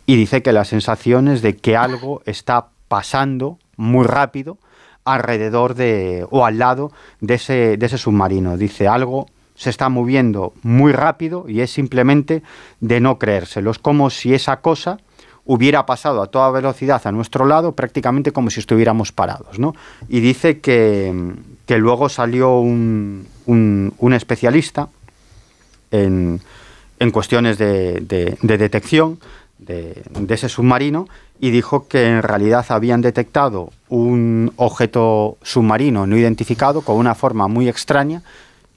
Y dice que la sensación es de que algo está pasando muy rápido alrededor de o al lado ese, de ese submarino. Dice algo se está moviendo muy rápido y es simplemente de no creérselo. Es como si esa cosa hubiera pasado a toda velocidad a nuestro lado, prácticamente como si estuviéramos parados. ¿no? Y dice que, que luego salió un, un- especialista en, en cuestiones de, de- de detección de, de ese submarino y dijo que en realidad habían detectado un objeto submarino no identificado con una forma muy extraña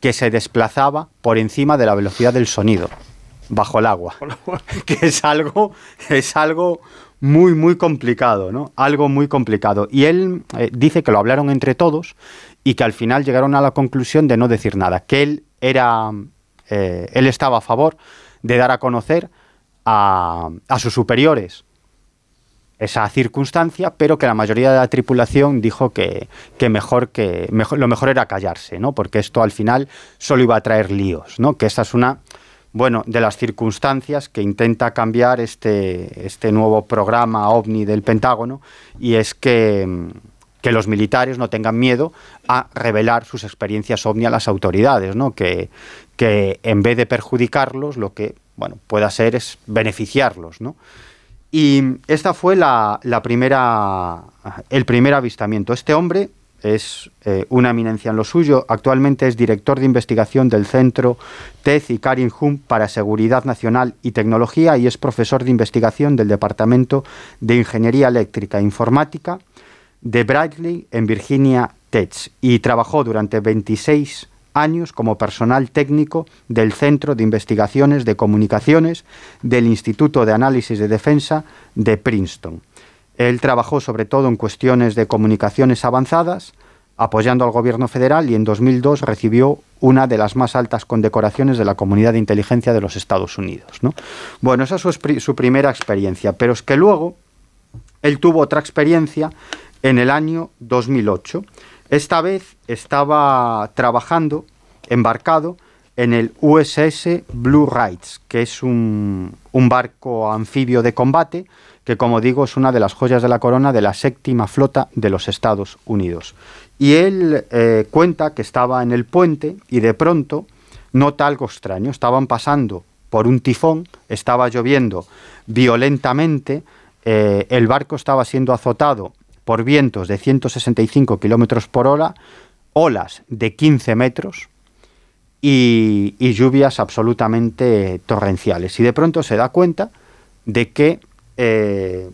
que se desplazaba por encima de la velocidad del sonido bajo el agua, (laughs) que es algo es algo muy muy complicado, ¿no? Algo muy complicado. Y él eh, dice que lo hablaron entre todos y que al final llegaron a la conclusión de no decir nada, que él era eh, él estaba a favor de dar a conocer a, a sus superiores esa circunstancia, pero que la mayoría de la tripulación dijo que, que mejor que mejor, lo mejor era callarse, ¿no? Porque esto al final solo iba a traer líos, ¿no? Que esta es una bueno, de las circunstancias que intenta cambiar este, este nuevo programa OVNI del Pentágono, y es que, que los militares no tengan miedo a revelar sus experiencias ovni a las autoridades, ¿no? que, que en vez de perjudicarlos, lo que bueno, pueda ser es beneficiarlos. ¿no? Y esta fue la, primera, el primer avistamiento. Este hombre es eh, una eminencia en lo suyo. Actualmente es director de investigación del Centro TEZ y Karin Hum para Seguridad Nacional y Tecnología y es profesor de investigación del Departamento de Ingeniería Eléctrica e Informática de Bradley en Virginia Tech y trabajó durante 26 años como personal técnico del Centro de Investigaciones de Comunicaciones del Instituto de Análisis de Defensa de Princeton. Él trabajó sobre todo en cuestiones de comunicaciones avanzadas, apoyando al gobierno federal y en 2002 recibió una de las más altas condecoraciones de la Comunidad de Inteligencia de los Estados Unidos. ¿no? Bueno, esa es su, primera experiencia, pero es que luego él tuvo otra experiencia en el año 2008. Esta vez estaba trabajando, embarcado, en el USS Blue Rights, que es un, barco anfibio de combate que como digo es una de las joyas de la corona de la séptima flota de los Estados Unidos. Y él eh, cuenta que estaba en el puente y de pronto nota algo extraño. Estaban pasando por un tifón, estaba lloviendo violentamente, eh, el barco estaba siendo azotado por vientos de 165 kilómetros por hora, olas de 15 metros y, lluvias absolutamente torrenciales. Y de pronto se da cuenta de que eh,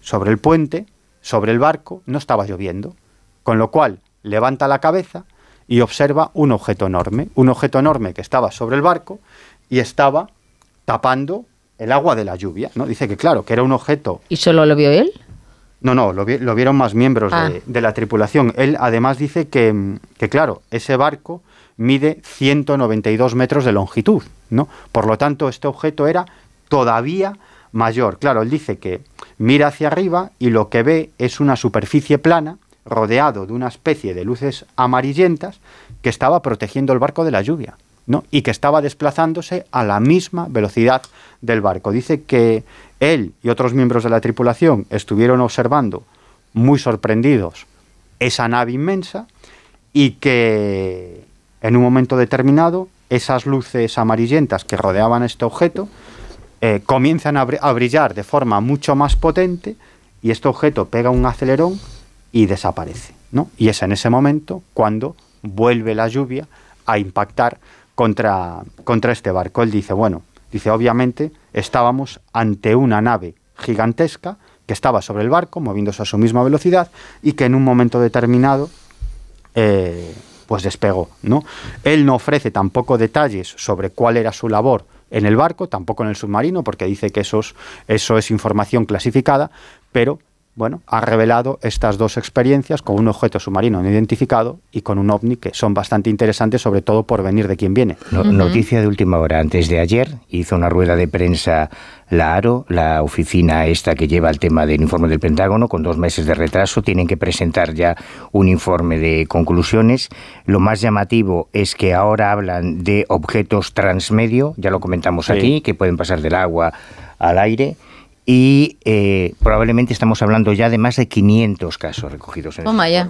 sobre el puente, sobre el barco, no estaba lloviendo, con lo cual levanta la cabeza y observa un objeto enorme, un objeto enorme que estaba sobre el barco y estaba tapando el agua de la lluvia, ¿no? Dice que claro, que era un objeto... ¿Y solo lo vio él? No, no, lo, vieron más miembros de, ah. de, la tripulación. Él además dice que, que, claro, ese barco mide 192 metros de longitud, ¿no? Por lo tanto, este objeto era todavía mayor. Claro, él dice que mira hacia arriba y lo que ve es una superficie plana rodeado de una especie de luces amarillentas que estaba protegiendo el barco de la lluvia. ¿no? y que estaba desplazándose a la misma velocidad del barco. Dice que él y otros miembros de la tripulación estuvieron observando, muy sorprendidos, esa nave inmensa y que en un momento determinado esas luces amarillentas que rodeaban este objeto eh, comienzan a, brillar de forma mucho más potente y este objeto pega un acelerón y desaparece. Y es en ese momento cuando vuelve la lluvia a impactar contra, contra este barco. Él dice, bueno, dice, obviamente estábamos ante una nave gigantesca que estaba sobre el barco, moviéndose a su misma velocidad, y que en un momento determinado eh, pues despegó. ¿no? Él no ofrece tampoco detalles sobre cuál era su labor en el barco, tampoco en el submarino, porque dice que eso es información clasificada, pero bueno, ha revelado estas dos experiencias con un objeto submarino no identificado y con un ovni que son bastante interesantes, sobre todo por venir de quien viene. Noticia de última hora. Antes de ayer hizo una rueda de prensa la ARO, la oficina esta que lleva el tema del informe del Pentágono, con dos meses de retraso. Tienen que presentar ya un informe de conclusiones. Lo más llamativo es que ahora hablan de objetos transmedio, ya lo comentamos aquí, que pueden pasar del agua al aire y eh, probablemente estamos hablando ya de más de 500 casos recogidos en Toma ya.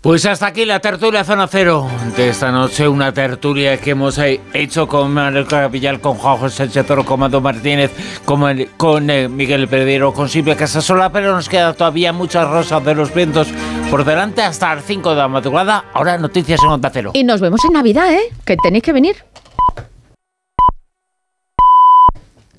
Pues hasta aquí la tertulia Zona Cero de esta noche, una tertulia que hemos eh, hecho con Manuel Capillal, con Juan José Toro, con Mando Martínez, con, con eh, Miguel Pedrero, con Silvia Casasola, pero nos queda todavía muchas rosas de los vientos por delante hasta las 5 de la madrugada. Ahora noticias en Onda Cero. Y nos vemos en Navidad, ¿eh? Que tenéis que venir.